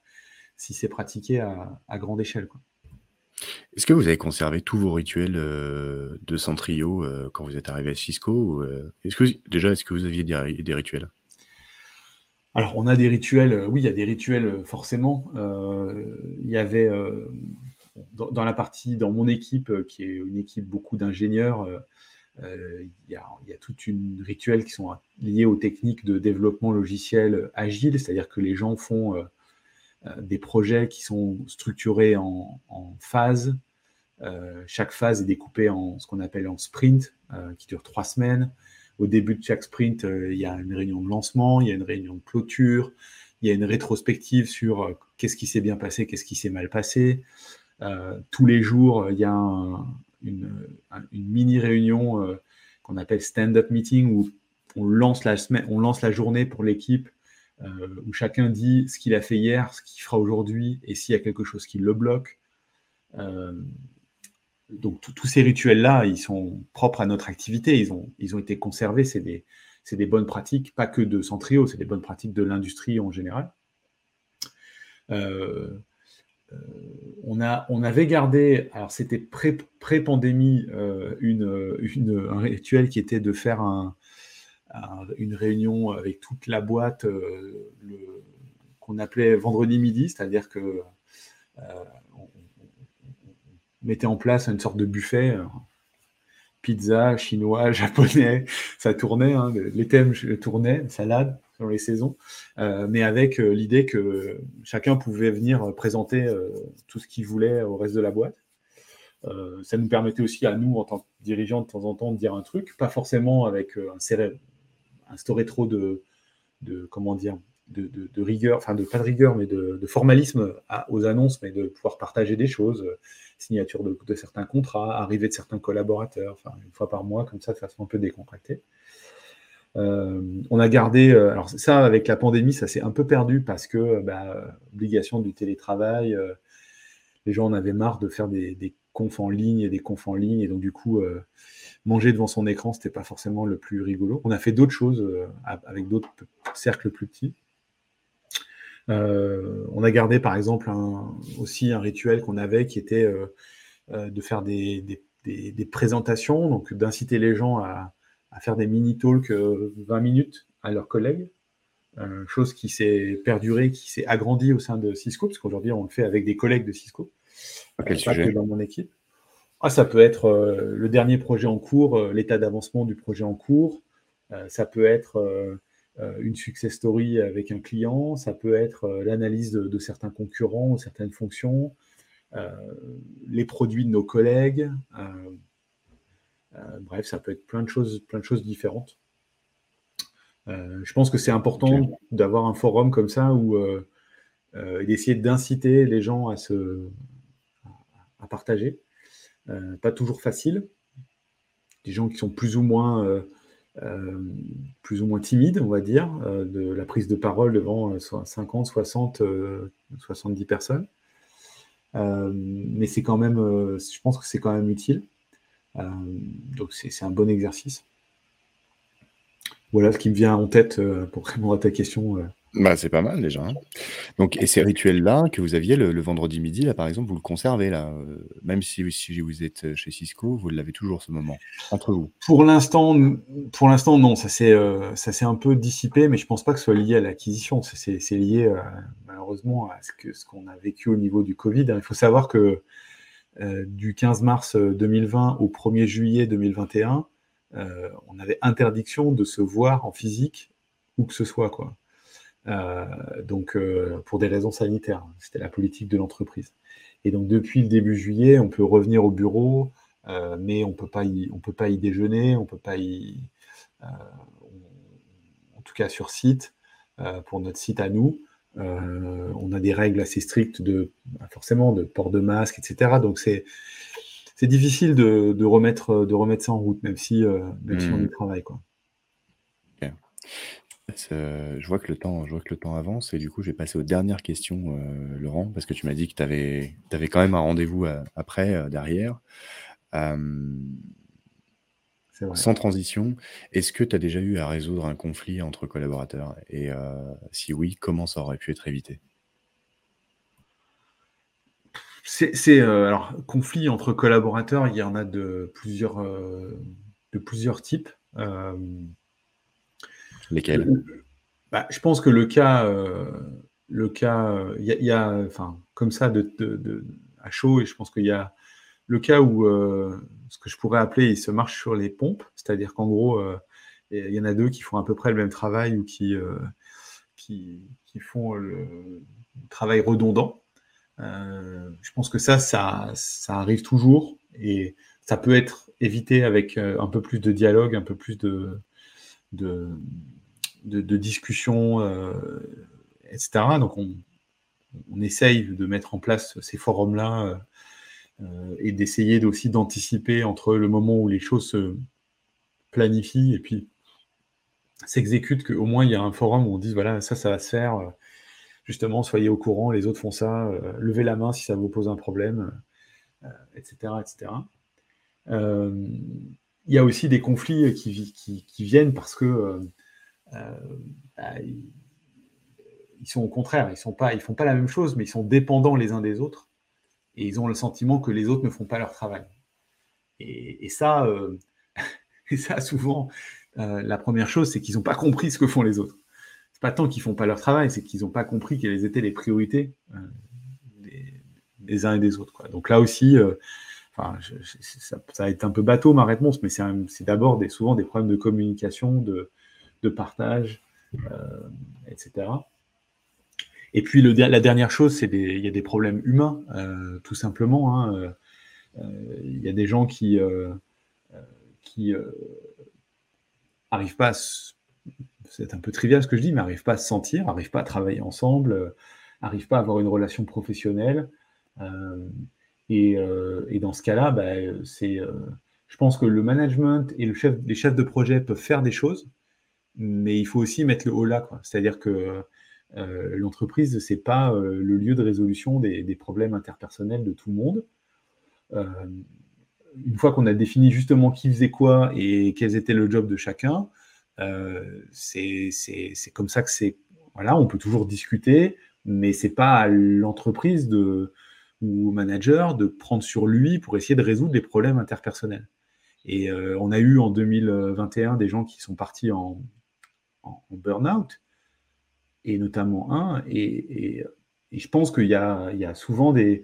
si c'est pratiqué à, grande échelle. Est-ce que vous avez conservé tous vos rituels euh, de Centrio euh, quand vous êtes arrivé à Cisco est-ce que, Déjà, est-ce que vous aviez des, rituels? Alors, on a des rituels, oui, il y a des rituels forcément. il y avait dans, dans, la partie, dans mon équipe, qui est une équipe beaucoup d'ingénieurs, euh, il y, a, toute une rituel qui sont liés aux techniques de développement logiciel agile, c'est-à-dire que les gens font euh, euh, des projets qui sont structurés en, phases. chaque phase est découpée en ce qu'on appelle en sprint, qui dure trois semaines. Au début de chaque sprint, il y a une réunion de lancement, il y a une réunion de clôture, il y a une rétrospective sur qu'est-ce qui s'est bien passé, qu'est-ce qui s'est mal passé. tous les jours, il y a un, une, mini réunion euh, qu'on appelle stand-up meeting où on lance la, journée pour l'équipe, euh, où chacun dit ce qu'il a fait hier, ce qu'il fera aujourd'hui et s'il y a quelque chose qui le bloque. Euh, donc tous ces rituels-là, ils sont propres à notre activité, ils ont, été conservés, c'est des, bonnes pratiques, pas que de Centrio, c'est des bonnes pratiques de l'industrie en général. On, a, on avait gardé, alors c'était pré-pandémie, euh, un rituel qui était de faire un, une réunion avec toute la boîte euh, qu'on appelait vendredi midi, c'est-à-dire que mettait en place une sorte de buffet, pizza, chinois, [laughs] japonais, ça tournait, hein, les thèmes tournaient, salade, dans les saisons, euh, mais avec euh, l'idée que chacun pouvait venir présenter euh, tout ce qu'il voulait au reste de la boîte. ça nous permettait aussi à nous, en tant que dirigeants, de temps en temps, de dire un truc, pas forcément avec un instaurer trop de, de comment dire, de, de, rigueur, enfin de pas de rigueur, mais de, formalisme aux annonces, mais de pouvoir partager des choses, signature de, certains contrats, arrivée de certains collaborateurs, enfin une fois par mois, comme ça, de façon un peu décontractée. Euh, on a gardé, euh, alors ça avec la pandémie, ça s'est un peu perdu parce que bah, obligation du télétravail, euh, les gens en avaient marre de faire des, confs en ligne et des confs en ligne, et donc du coup, manger devant son écran, c'était pas forcément le plus rigolo. On a fait d'autres choses avec d'autres cercles plus petits. on a gardé par exemple aussi un rituel qu'on avait qui était de faire des, présentations, donc d'inciter les gens à, à faire des mini-talks 20 euh, minutes à leurs collègues, euh, chose qui s'est perdurée, qui s'est agrandie au sein de Cisco, parce qu'aujourd'hui on le fait avec des collègues de Cisco, quel pas que dans mon équipe. Ah, ça peut être euh, le dernier projet en cours, l'état d'avancement du projet en cours, ça peut être une success story avec un client, ça peut être l'analyse de, certains concurrents ou certaines fonctions, les produits de nos collègues, euh, bref, ça peut être plein de choses, plein de choses différentes. Euh, je pense que c'est important d'avoir un forum comme ça où euh, d'essayer d'inciter les gens à se à partager. pas toujours facile. Des gens qui sont plus ou moins plus ou moins timide, on va dire, de la prise de parole devant 50, 60, 70 personnes. mais c'est quand même, je pense que c'est quand même utile. Donc c'est un bon exercice. Voilà ce qui me vient en tête pour répondre à ta question. Bah, c'est pas mal déjà, hein. Donc et ces rituels-là que vous aviez le vendredi midi, là, par exemple, vous le conservez là, euh, même si si vous êtes, chez Cisco, vous l'avez toujours ce moment, entre vous? Pour l'instant pour l'instant non, ça s'est, euh, ça s'est un peu dissipé, mais je pense pas que ce soit lié à l'acquisition. C'est lié, euh, malheureusement à ce que ce qu'on a vécu au niveau du covid, hein. Il faut savoir que, du 15 mars, 2020 au 1er juillet 2021, on avait interdiction de se voir en physique où que ce soit, quoi. Euh, donc, euh, pour des raisons sanitaires, c'était la politique de l'entreprise. Et donc, depuis le début juillet, on peut revenir au bureau, euh, mais on peut pas y, on peut pas y déjeuner, on peut pas y, en tout cas sur site, pour notre site à nous. On a des règles assez strictes de, bah, forcément, de port de masque, etc. Donc c'est c'est difficile de, de, remettre de remettre ça en route, même si même si on y mmh. travaille quoi. Euh, je vois que le temps je vois que le temps avance et du coup, je vais passer aux dernières questions, euh, Laurent, parce que tu m'as dit que tu avais quand même un rendez-vous, euh, après, sans transition, est-ce que tu as déjà eu à résoudre un conflit entre collaborateurs? Et si oui, comment ça aurait pu être évité? C'est alors conflit entre collaborateurs, il y en a de plusieurs, de plusieurs types, Lesquels? bah, Je pense que le cas, euh, le cas, il y, a, enfin, comme ça, de, à chaud, et je pense qu'il y a le cas où euh, ce que je pourrais appeler, il se marche sur les pompes, c'est-à-dire qu'en gros, euh, il y en a deux qui font à peu près le même travail ou qui, qui, qui, font le travail redondant. je pense que ça, ça, ça arrive toujours et ça peut être évité avec un peu plus de dialogue, un peu plus de, de, discussion, euh, etc. Donc on, essaye de mettre en place ces forums-là euh, et d'essayer aussi d'anticiper entre le moment où les choses se planifient et puis s'exécutent, qu'au moins il y a un forum où on dit voilà, ça, ça va se faire. Euh, justement, soyez au courant, les autres font ça, levez la main si ça vous pose un problème, etc. etc. il y a aussi des conflits qui, viennent parce que euh, bah, ils, sont au contraire, ils ne font pas la même chose, mais ils sont dépendants les uns des autres, et ils ont le sentiment que les autres ne font pas leur travail. Et, ça, euh, [laughs] ça, souvent, euh, la première chose, c'est qu'ils n'ont pas compris ce que font les autres. C'est pas tant qu'ils font pas leur travail, c'est qu'ils n'ont pas compris quelles étaient les priorités des, uns et des autres. Donc là aussi, ça, ça, va être un peu bateau ma réponse, mais c'est d'abord souvent des problèmes de communication, de, partage, euh, etc. Et puis la dernière chose, c'est il y a des problèmes humains, euh, tout simplement. Hein, euh, il y a des gens qui qui n'arrivent pas, c'est un peu trivial ce que je dis, mais n'arrivent pas à se sentir, n'arrivent pas à travailler ensemble, n'arrivent pas à avoir une relation professionnelle. et, dans ce cas-là, bah, je pense que le management et les chefs de projet peuvent faire des choses, mais il faut aussi mettre le haut là. C'est-à-dire que euh, l'entreprise, ce n'est pas euh, le lieu de résolution des, problèmes interpersonnels de tout le monde. Euh, une fois qu'on a défini justement qui faisait quoi et quels étaient le job de chacun, c'est comme ça que c'est. Voilà, on peut toujours discuter, mais c'est pas à l'entreprise ou au manager de prendre sur lui pour essayer de résoudre les problèmes interpersonnels. Et on a eu en 2021 des gens qui sont partis en, en, burn-out, et notamment un. Et, je pense qu'il y, a, souvent des,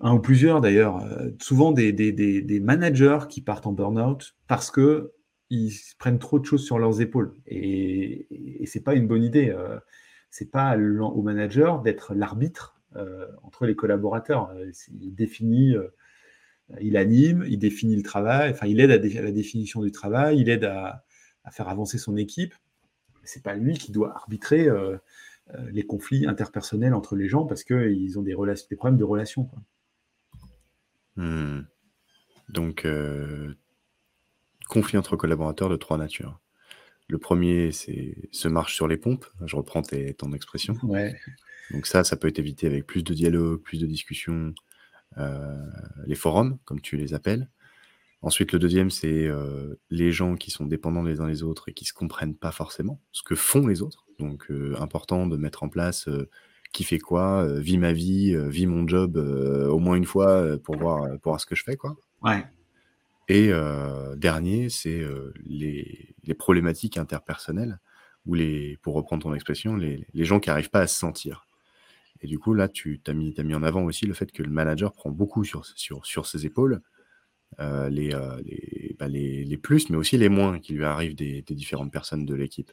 un ou plusieurs d'ailleurs, euh, souvent des, des, managers qui partent en burn-out parce que ils prennent trop de choses sur leurs épaules. Et, et c'est pas une bonne idée. Euh, c'est pas au manager d'être l'arbitre euh, entre les collaborateurs. Il définit, il anime, il définit le travail, enfin il aide à, la définition du travail, il aide à faire avancer son équipe c'est pas lui qui doit arbitrer euh, euh, les conflits interpersonnels entre les gens parce qu'ils ont des, relations, des problèmes de relations. Hmm. Donc, euh, conflit entre collaborateurs de trois natures. Le premier, c'est se marche sur les pompes. Je reprends ton expression. Ouais. Donc ça, ça peut être évité avec plus de dialogue, plus de discussion, euh, les forums, comme tu les appelles. Ensuite, le deuxième, c'est euh, les gens qui sont dépendants les uns les autres et qui ne se comprennent pas forcément ce que font les autres. Donc, euh, important de mettre en place qui fait quoi, vis ma vie, vis mon job au moins une fois pour voir, pour voir ce que je fais. Quoi. Ouais. Et dernier, c'est les, les, problématiques interpersonnelles, ou les, pour reprendre ton expression, les, les gens qui n'arrivent pas à se sentir. Et du coup, là, tu as mis, as mis en avant aussi le fait que le manager prend beaucoup sur, sur, sur ses épaules euh, les, euh, les, bah, les, les, plus, mais aussi les moins qui lui arrivent des, des différentes personnes de l'équipe.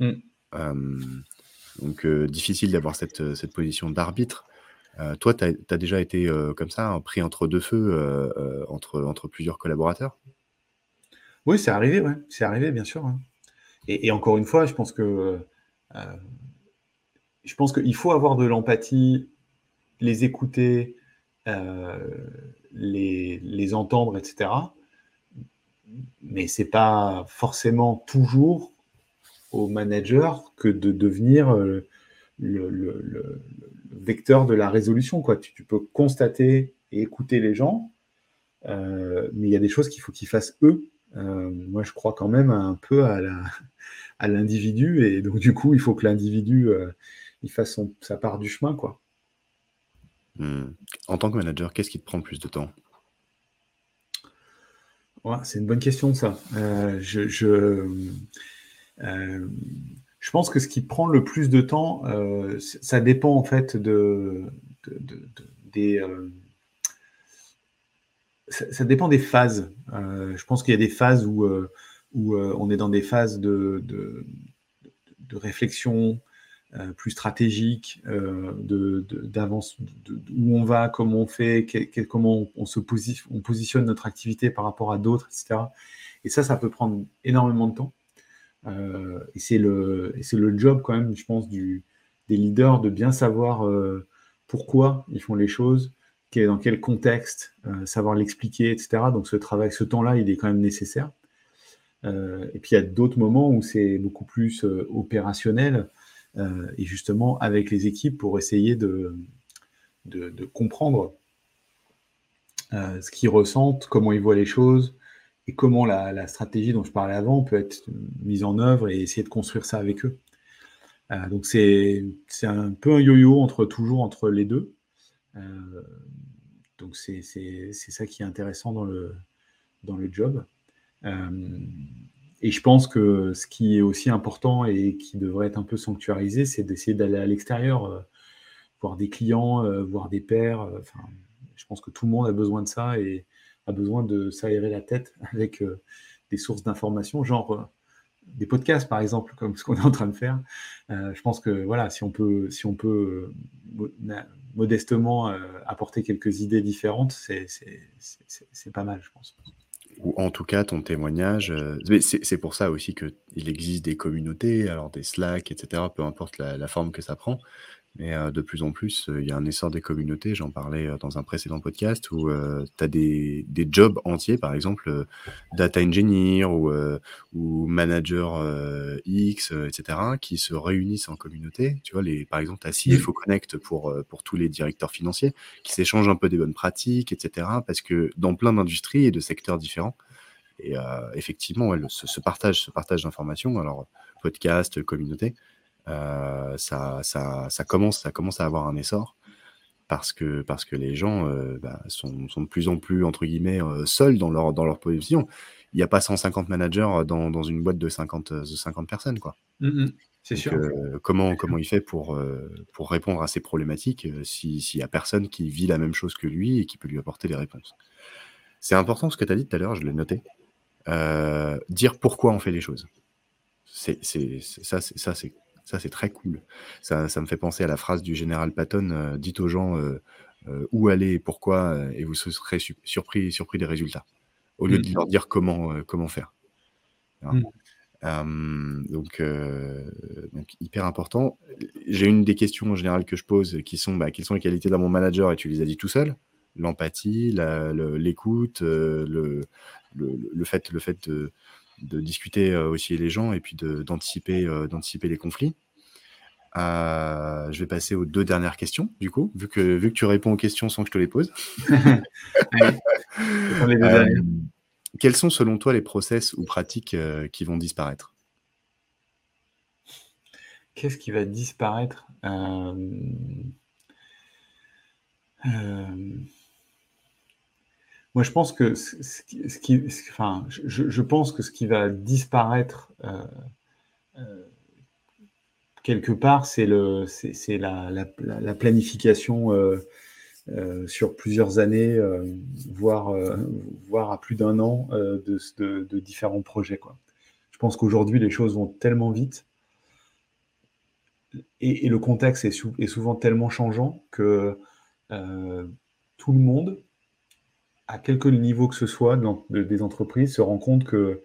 Mm. Euh, donc, difficile d'avoir cette, cette position d'arbitre. toi, tu as, déjà été comme ça, hein, pris entre deux feux, entre, entre plusieurs collaborateurs? Oui, c'est arrivé, ouais. c'est arrivé, bien sûr. Hein. Et, et, encore une fois, je pense que je pense qu'il faut avoir de l'empathie, les écouter, euh, les, entendre, etc. Mais c'est pas forcément toujours au manager que de devenir euh, le, vecteur de la résolution. Quoi. Tu, peux constater et écouter les gens, euh, mais il y a des choses qu'il faut qu'ils fassent eux. moi, je crois quand même un peu à l'individu, et donc du coup, il faut que l'individu il fasse sa part du chemin, quoi. Hmm. En tant que manager, qu'est-ce qui te prend le plus de temps? C'est une bonne question, ça. Euh, je, euh, je, pense que ce qui prend le plus de temps, euh, ça dépend en fait de, des. Ça, dépend des phases. je pense qu'il y a des phases où, où on est dans des phases de réflexion, euh, plus stratégique, euh, d'avance, de, où on va, comment on fait, comment on, se on positionne notre activité par rapport à d'autres, etc. Et ça, ça peut prendre énormément de temps. Euh, et c'est le, le job quand même, je pense, du, des leaders de bien savoir pourquoi ils font les choses, dans quel contexte, savoir l'expliquer, etc. Donc ce travail, ce temps-là, il est quand même nécessaire. et puis il y a d'autres moments où c'est beaucoup plus opérationnel. Euh, et justement avec les équipes pour essayer de, de, comprendre euh, ce qu'ils ressentent, comment ils voient les choses et comment la, stratégie dont je parlais avant peut être mise en œuvre et essayer de construire ça avec eux. Euh, donc c'est un peu un yo-yo entre toujours entre les deux. donc c'est ça qui est intéressant dans le, dans le job. Et je pense que ce qui est aussi important et qui devrait être un peu sanctuarisé, c'est d'essayer d'aller à l'extérieur, euh, voir des clients, euh, voir des pairs. Euh, je pense que tout le monde a besoin de ça et a besoin de s'aérer la tête [laughs] avec des sources d'informations, genre des podcasts par exemple, comme ce qu'on est en train de faire. je pense que voilà, si on peut, si on peut modestement apporter quelques idées différentes, c'est pas mal, je pense ou en tout cas ton témoignage. Euh, c'est pour ça aussi qu'il existe des communautés, alors des Slack, etc., peu importe la, forme que ça prend. Mais euh, de plus en plus, euh, il y a un essor des communautés. J'en parlais dans un précédent podcast où tu as des, des, jobs entiers, par exemple data engineer ou, ou manager X, etc., qui se réunissent en communauté. Tu vois, les, par exemple, tu as CFO Connect pour, pour tous les directeurs financiers qui s'échangent un peu des bonnes pratiques, etc. Parce que dans plein d'industries et de secteurs différents, et effectivement, ce, partage, ce partage d'informations, alors podcast, communauté, euh, ça, ça, ça, commence, ça commence à avoir un essor parce que, parce que les gens euh, bah, sont, sont, de plus en plus, entre guillemets, euh, seuls dans leur, dans leur position. Il n'y a pas 150 managers dans, dans, une boîte de 50, de 50 personnes. quoi. Mmh c'est sûr. comment, comment il fait pour, pour répondre à ces problématiques s'il n'y a personne qui vit la même chose que lui et qui peut lui apporter des réponses? C'est important ce que tu as dit tout à l'heure, je l'ai noté. dire pourquoi on fait les choses. C'est, ça c'est ça, c'est très cool. Ça, ça, me fait penser à la phrase du général Patton euh, dites aux gens euh, euh, où aller et pourquoi, et vous serez surpris, surpris des résultats, au lieu de mmh. leur dire comment, comment faire. Mmh. donc, donc, hyper important. J'ai une des questions en général que je pose qui sont bah, quelles sont les qualités d'un bon manager et tu les as dit tout seul. l'empathie, l'écoute, le, le, fait, le fait de, discuter aussi les gens et puis d'anticiper d'anticiper les conflits. je vais passer aux deux dernières questions, du coup, vu que, vu que tu réponds aux questions sans que je te les pose. [laughs] quels sont selon toi les process ou pratiques qui vont disparaître? Qu'est-ce qui va disparaître? Euh, euh, Moi, je pense que ce qui, enfin, je, pense que ce qui va disparaître euh, quelque part, c'est le, c'est la, la, planification sur plusieurs années, voire, voire à plus d'un an de, différents projets. Je pense qu'aujourd'hui, les choses vont tellement vite et, le contexte est, souvent tellement changeant que euh, tout le monde, à quelque niveau que ce soit des entreprises, se rend compte que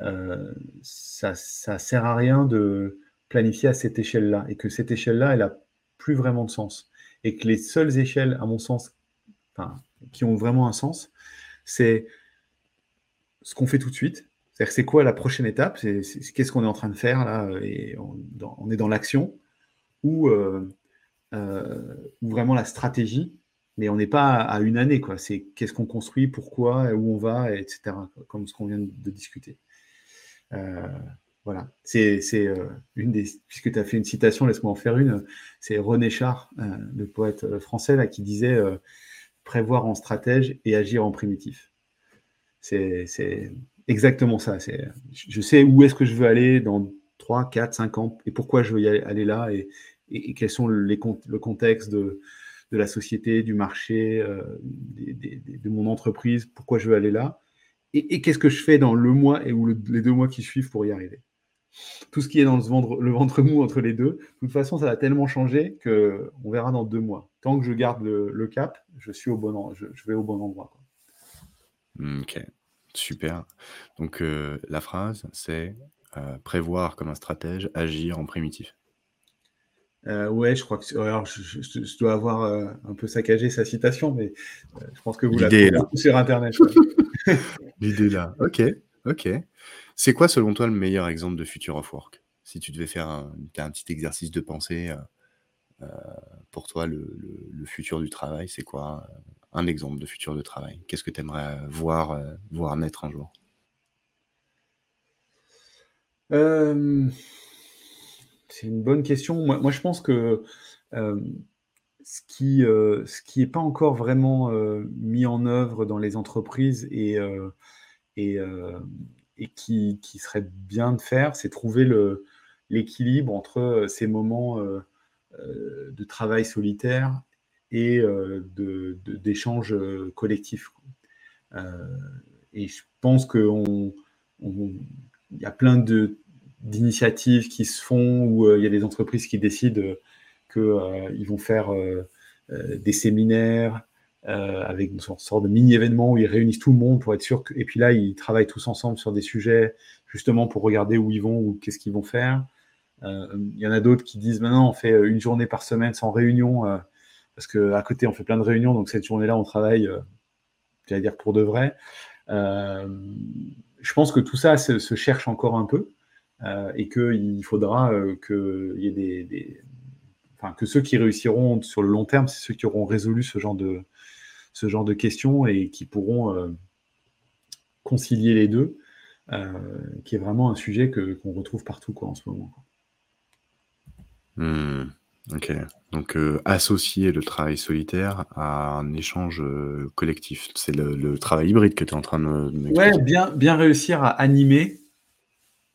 euh, ça ne sert à rien de planifier à cette échelle-là et que cette échelle-là, elle n'a plus vraiment de sens. Et que les seules échelles, à mon sens, qui ont vraiment un sens, c'est ce qu'on fait tout de suite. C'est-à-dire, c'est quoi la prochaine étape? Qu'est-ce qu'on est en train de faire là Et on est dans l'action ou, euh, euh, vraiment la stratégie, mais on n'est pas à une année. quoi. C'est qu'est-ce qu'on construit, pourquoi, où on va, etc. Comme ce qu'on vient de discuter. Euh, voilà, c'est une des. Puisque tu as fait une citation, laisse-moi en faire une. C'est René Char, le poète français, qui disait prévoir en stratège et agir en primitif. C'est exactement ça. Je sais où est-ce que je veux aller dans 3, 4, 5 ans et pourquoi je veux y aller là et, et, quels sont les, le contexte de, de, la société, du marché, euh, de mon entreprise, pourquoi je veux aller là et, qu'est-ce que je fais dans le mois et ou les deux mois qui suivent pour y arriver. Tout ce qui est dans le ventre, mou entre les deux, de toute façon, ça va tellement changer que on verra dans deux mois. Tant que je garde le, cap, je suis au bon, je, vais au bon endroit. Ok, super. Donc euh, la phrase, c'est euh, prévoir comme un stratège, agir en primitif. Euh, ouais, je crois que alors, je, dois avoir euh, un peu saccagé sa citation, mais je pense que vous l'avez sur Internet. [laughs] L'idée là. Ok, ok. C'est quoi selon toi le meilleur exemple de Future of Work? Si tu devais faire un, un petit exercice de pensée pour toi, le, futur du travail, c'est quoi un exemple de futur de travail? Qu'est-ce que tu aimerais voir, voir naître un jour? Euh, c'est une bonne question. Moi, je pense que euh, ce qui euh, n'est pas encore vraiment mis en œuvre dans les entreprises et, et, et qui, qui, serait bien de faire, c'est trouver l'équilibre entre ces moments de travail solitaire et d'échanges collectifs. et je pense qu'on il y a plein de, d'initiatives qui se font où euh, il y a des entreprises qui décident qu'ils euh, vont faire euh, des séminaires avec une sorte de mini-événement où ils réunissent tout le monde pour être sûr que... Et puis là, ils travaillent tous ensemble sur des sujets justement pour regarder où ils vont ou qu'est-ce qu'ils vont faire. Il y en a d'autres qui disent maintenant on fait une journée par semaine sans réunion parce qu'à côté on fait plein de réunions donc cette journée-là on travaille, j'allais dire pour de vrai. je pense que tout ça se, cherche encore un peu. Euh, et qu'il faudra euh, que y ait des, enfin, que ceux qui réussiront sur le long terme, c'est ceux qui auront résolu ce genre de, ce genre de questions et qui pourront euh, concilier les deux, qui est vraiment un sujet que, qu'on retrouve partout quoi, en ce moment. Hmm, ok. Donc associer le travail solitaire à un échange collectif. C'est le, travail hybride que tu es en train de, de Ouais, bien, bien réussir à animer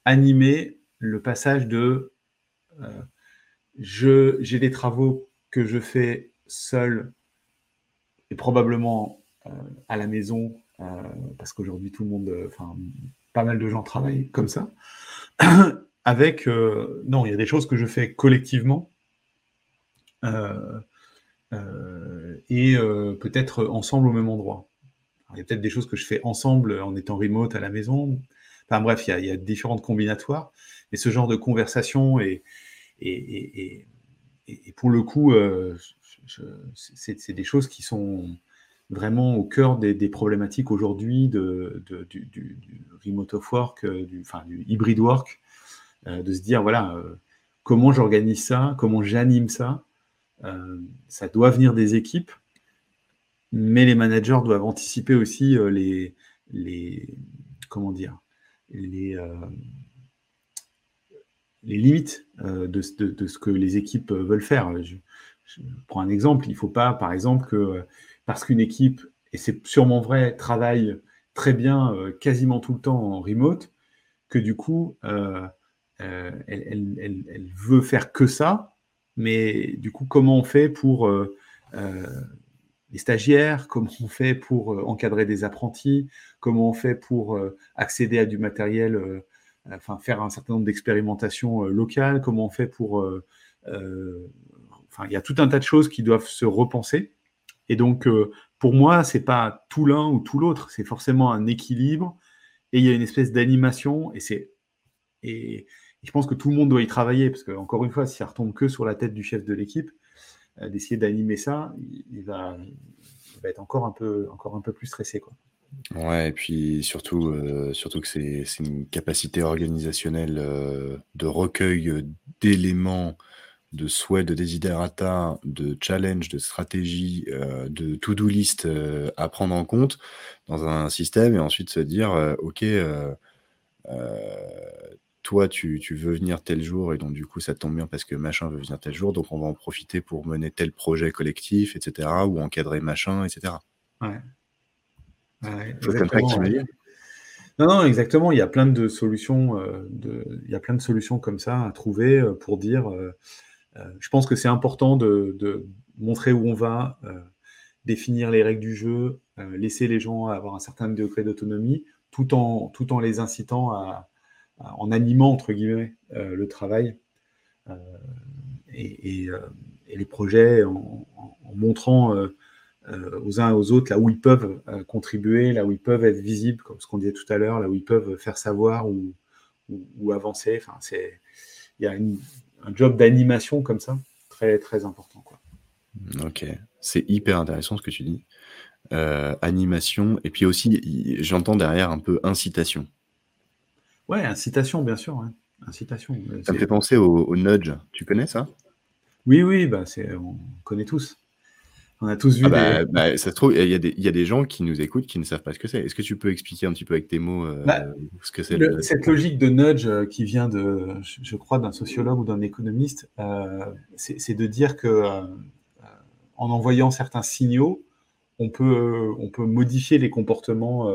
animer le passage de euh, j'ai des travaux que je fais seul et probablement euh, à la maison, euh, parce qu'aujourd'hui tout le monde, enfin pas mal de gens travaillent comme ça, [clears throat] avec non, il y a des choses que je fais collectivement et peut-être ensemble au même endroit. il y a peut-être des choses que je fais ensemble en étant remote à la maison, Enfin bref, il y, a, différentes combinatoires. Et ce genre de conversation et, et, pour le coup, euh, c'est des choses qui sont vraiment au cœur des, problématiques aujourd'hui de, du, remote of work, du, enfin, du hybrid work, de se dire, voilà, comment j'organise ça, comment j'anime ça. ça doit venir des équipes, mais les managers doivent anticiper aussi les, comment dire, les, les limites euh, de, ce que les équipes euh, veulent faire. Je, prends un exemple, il ne faut pas, par exemple, que parce qu'une équipe, et c'est sûrement vrai, travaille très bien euh, quasiment tout le temps en remote, que du coup, elle, veut faire que ça, mais du coup, comment on fait pour les stagiaires, comment on fait pour encadrer des apprentis, comment on fait pour accéder à du matériel enfin, faire un certain nombre d'expérimentations euh, locales, comment on fait pour... Euh, euh, enfin, il y a tout un tas de choses qui doivent se repenser. Et donc, pour moi, c'est pas tout l'un ou tout l'autre, c'est forcément un équilibre et il y a une espèce d'animation et c'est et, je pense que tout le monde doit y travailler parce que encore une fois, si ça retombe que sur la tête du chef de l'équipe, d'essayer d'animer ça, il, va, être encore un peu encore un peu plus stressé quoi. Ouais, et puis surtout, euh, surtout que c'est une capacité organisationnelle euh, de recueil euh, d'éléments, de souhaits, de desiderata, de challenge, de stratégie, de to-do list à prendre en compte dans un système et ensuite se dire Ok, toi, tu, tu veux venir tel jour et donc du coup, ça tombe bien parce que machin veut venir tel jour, donc on va en profiter pour mener tel projet collectif, etc., ou encadrer machin, etc. Ouais. Non, non, exactement. Il y a plein de solutions, euh, de, il y a plein de solutions comme ça à trouver euh, pour dire. Euh, je pense que c'est important de, montrer où on va, définir les règles du jeu, laisser les gens avoir un certain degré d'autonomie, tout en, tout en les incitant à, en animant entre guillemets le travail et, les projets, en montrant euh, aux uns et aux autres, là où ils peuvent euh, contribuer, là où ils peuvent être visibles, comme ce qu'on disait tout à l'heure, là où ils peuvent faire savoir ou, avancer. Enfin, c'est, il y a un job d'animation comme ça, très très important. Ok, c'est hyper intéressant ce que tu dis. Euh, animation, et puis aussi, j'entends derrière un peu incitation. Ouais, incitation, bien sûr. Incitation. Ça me fait penser au, nudge. Tu connais ça? Oui, oui, bah c'est, on connaît tous. On a tous vu. Ah bah, bah, ça se trouve, il y, a des, y, a des gens qui nous écoutent qui ne savent pas ce que c'est. Est-ce que tu peux expliquer un petit peu avec tes mots euh, bah, ce que c'est Cette logique de nudge euh, qui vient de, je crois, d'un sociologue ou d'un économiste, euh, c'est de dire que en envoyant certains signaux, on peut, on peut modifier les comportements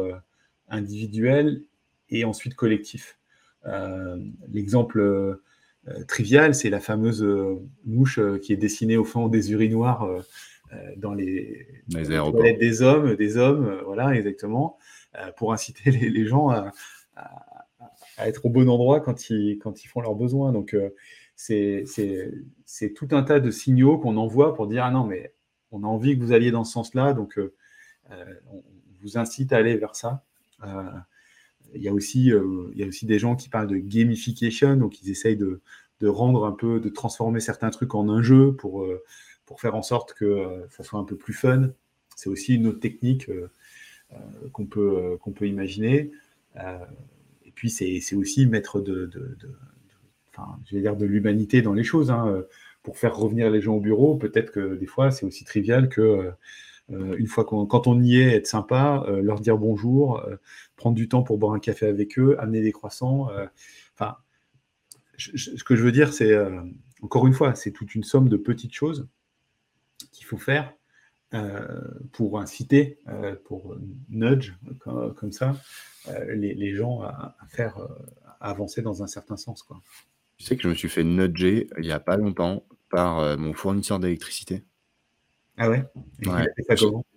individuels et ensuite collectifs. L'exemple trivial, c'est la fameuse mouche qui est dessinée au fond des urinoirs euh, dans les, des hommes, des hommes, euh, voilà, exactement, euh, pour inciter les, gens à, être au bon endroit quand ils, quand ils font leurs besoins. Donc, c'est tout un tas de signaux qu'on envoie pour dire Ah non, mais on a envie que vous alliez dans ce sens-là, donc on vous incite à aller vers ça. Il, y a aussi, il y a aussi des gens qui parlent de gamification, donc ils essayent de, de, rendre un peu, de transformer certains trucs en un jeu pour, pour faire en sorte que euh, ça soit un peu plus fun. C'est aussi une autre technique euh, euh, qu'on peut, qu'on peut imaginer. et puis, c'est aussi mettre de, enfin, je vais dire de l'humanité dans les choses. Hein, pour faire revenir les gens au bureau, peut-être que des fois, c'est aussi trivial que une fois qu'on, quand on y est, être sympa, leur dire bonjour, prendre du temps pour boire un café avec eux, amener des croissants. enfin, ce que je veux dire, c'est encore une fois, c'est toute une somme de petites choses qu'il faut faire euh, pour inciter, euh, pour nudge comme, ça, euh, les, gens à, faire avancer dans un certain sens. Quoi. Tu sais que je me suis fait nudger il n'y a pas longtemps par mon fournisseur d'électricité. Ah ouais,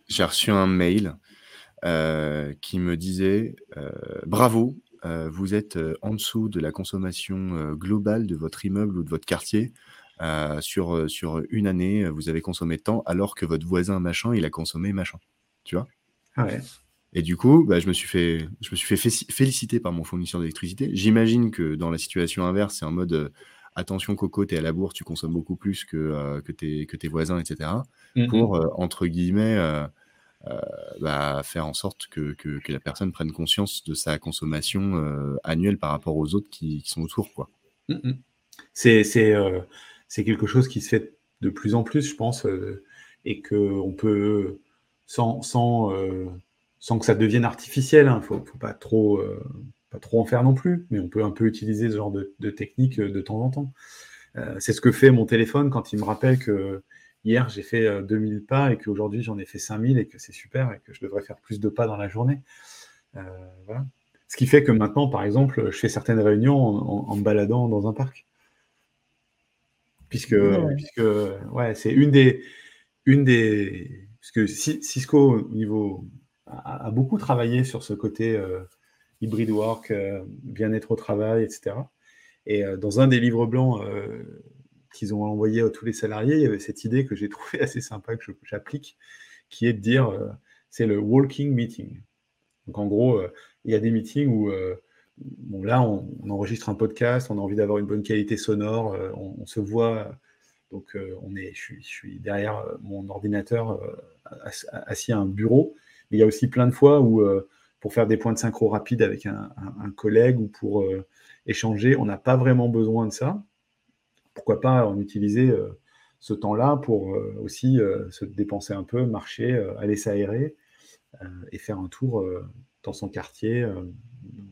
J'ai reçu un mail qui me disait Bravo, vous êtes en dessous de la consommation globale de votre immeuble ou de votre quartier. Euh, sur, euh, sur une année, vous avez consommé tant, alors que votre voisin machin, il a consommé machin. Tu vois? Ah ouais. Et du coup, bah, je me suis fait, je me suis fait féliciter par mon fournisseur d'électricité. J'imagine que dans la situation inverse, c'est en mode euh, attention Coco, t'es à la bourse, tu consommes beaucoup plus que, que, tes, que tes voisins, etc. Pour, entre guillemets, bah, faire en sorte que, que, la personne prenne conscience de sa consommation annuelle par rapport aux autres qui, sont autour. Quoi. Mmh. C'est, c'est, quelque chose qui se fait de plus en plus, je pense, et qu'on peut, sans, sans, sans que ça devienne artificiel, il hein, ne faut, faut, pas trop pas trop en faire non plus, mais on peut un peu utiliser ce genre de, technique euh, de temps en temps. Euh, c'est ce que fait mon téléphone quand il me rappelle que hier j'ai fait 2000 euh, pas et qu'aujourd'hui j'en ai fait 5000 et que c'est super et que je devrais faire plus de pas dans la journée. Ce qui fait que maintenant, par exemple, je fais certaines réunions en, me baladant dans un parc. Puisque, puisque ouais, c'est une des, une des. Puisque Cisco, au niveau, a, beaucoup travaillé sur ce côté hybrid work, euh, bien-être au travail, etc. Et euh, dans un des livres blancs euh, qu'ils ont envoyé à tous les salariés, il y avait cette idée que j'ai [laughs] trouvée assez sympa, que j'applique, qui est de dire, c'est le walking meeting. Donc en gros, il y a des meetings où, bon là, on, enregistre un podcast, on a envie d'avoir une bonne qualité sonore, on, se voit, donc on est, je suis, derrière mon ordinateur assis à un bureau. Mais il y a aussi plein de fois où pour faire des points de synchro rapides avec un, collègue ou pour euh, échanger. On n'a pas vraiment besoin de ça. Pourquoi pas en utiliser euh, ce temps-là pour euh, aussi se dépenser un peu, marcher, aller s'aérer et faire un tour dans son quartier,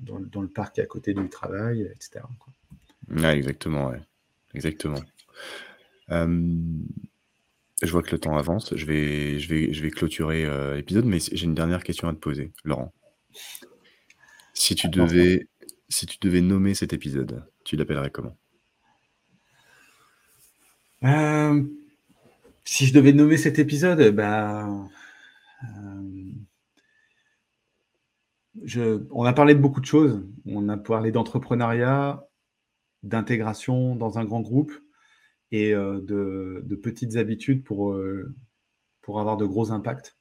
dans, le parc à côté du travail, etc. exactement, exactement. Je vois que le temps avance. Je vais, je vais, je vais clôturer l'épisode, mais j'ai une dernière question à te poser, Laurent. Si tu devais, si tu devais nommer cet épisode, tu l'appellerais comment? Euh, Si je devais nommer cet épisode, bah, euh, je, on a parlé de beaucoup de choses. On a parlé d'entrepreneuriat, d'intégration dans un grand groupe et euh, de, de, petites habitudes pour, pour avoir de gros impacts.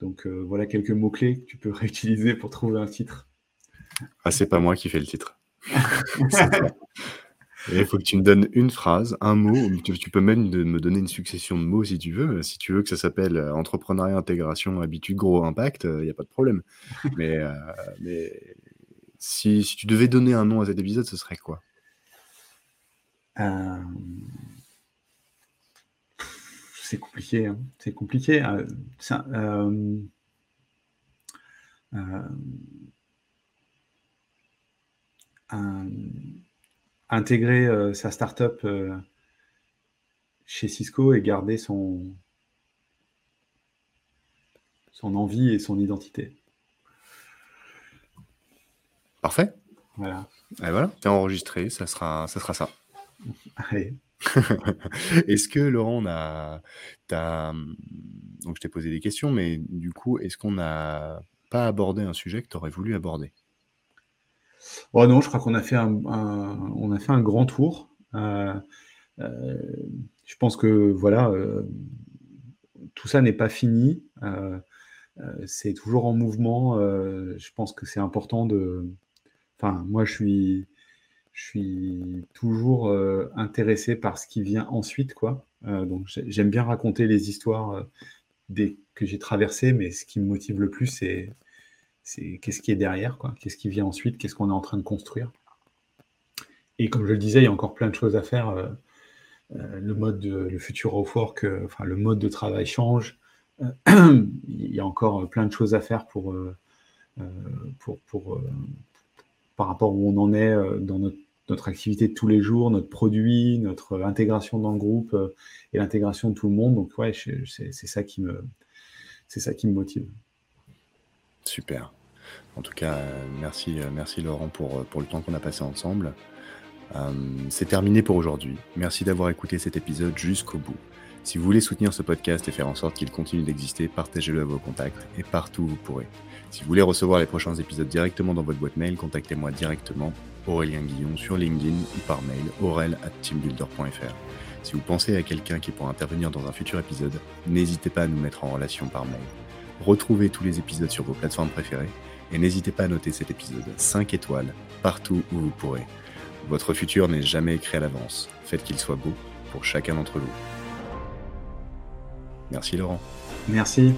Donc euh, voilà quelques mots-clés que tu peux [laughs] réutiliser pour trouver un titre. Ah, c'est pas moi qui fais le titre. [laughs] Il faut que tu me donnes une phrase, un mot. Tu, peux même me donner une succession de mots si tu veux. Si tu veux que ça s'appelle euh, entrepreneuriat, intégration, habitude, gros impact, il euh, n'y a pas de problème. [laughs] Mais, si, tu devais donner un nom à cet épisode, ce serait quoi? C'est compliqué. Hein. C'est compliqué. Euh, euh, euh, intégrer sa startup chez Cisco et garder son, son envie et son identité. Parfait. Voilà. Et voilà, tu es enregistré, ça sera ça. Sera ça. Allez. [laughs] est-ce que Laurent, on a, donc je t'ai posé des questions, mais du coup, est-ce qu'on n'a pas abordé un sujet que tu aurais voulu aborder? Oh non, je crois qu'on a fait un, on a fait un grand tour. Euh, euh, je pense que voilà, euh, tout ça n'est pas fini. c'est toujours en mouvement. je pense que c'est important de. Enfin, moi, je suis je suis toujours euh, intéressé par ce qui vient ensuite, quoi. Euh, donc j'aime bien raconter les histoires euh, que j'ai traversées, mais ce qui me motive le plus, c'est c'est qu'est-ce qui est derrière, quoi. Qu'est-ce qui vient ensuite, qu'est-ce qu'on est en train de construire? Et comme je le disais, il y a encore plein de choses à faire. le mode, de, le futur of work, enfin le mode de travail change. [clears throat] il y a encore plein de choses à faire pour, pour, pour par rapport où on en est dans notre activité de tous les jours, notre produit, notre intégration dans le groupe euh, et l'intégration de tout le monde. Donc ouais, c'est ça qui me, c'est ça qui me motive. Super. En tout cas, euh, merci, euh, merci Laurent pour, pour le temps qu'on a passé ensemble. c'est terminé pour aujourd'hui. Merci d'avoir écouté cet épisode jusqu'au bout. Si vous voulez soutenir ce podcast et faire en sorte qu'il continue d'exister, partagez-le à vos contacts et partout où vous pourrez. Si vous voulez recevoir les prochains épisodes directement dans votre boîte mail, contactez-moi directement Aurélien Guillon sur LinkedIn ou par mail aurel at teambuilder.fr. Si vous pensez à quelqu'un qui pourra intervenir dans un futur épisode, n'hésitez pas à nous mettre en relation par mail. Retrouvez tous les épisodes sur vos plateformes préférées et n'hésitez pas à noter cet épisode 5 étoiles partout où vous pourrez. Votre futur n'est jamais écrit à l'avance. Faites qu'il soit beau pour chacun d'entre vous. Merci Laurent. Merci.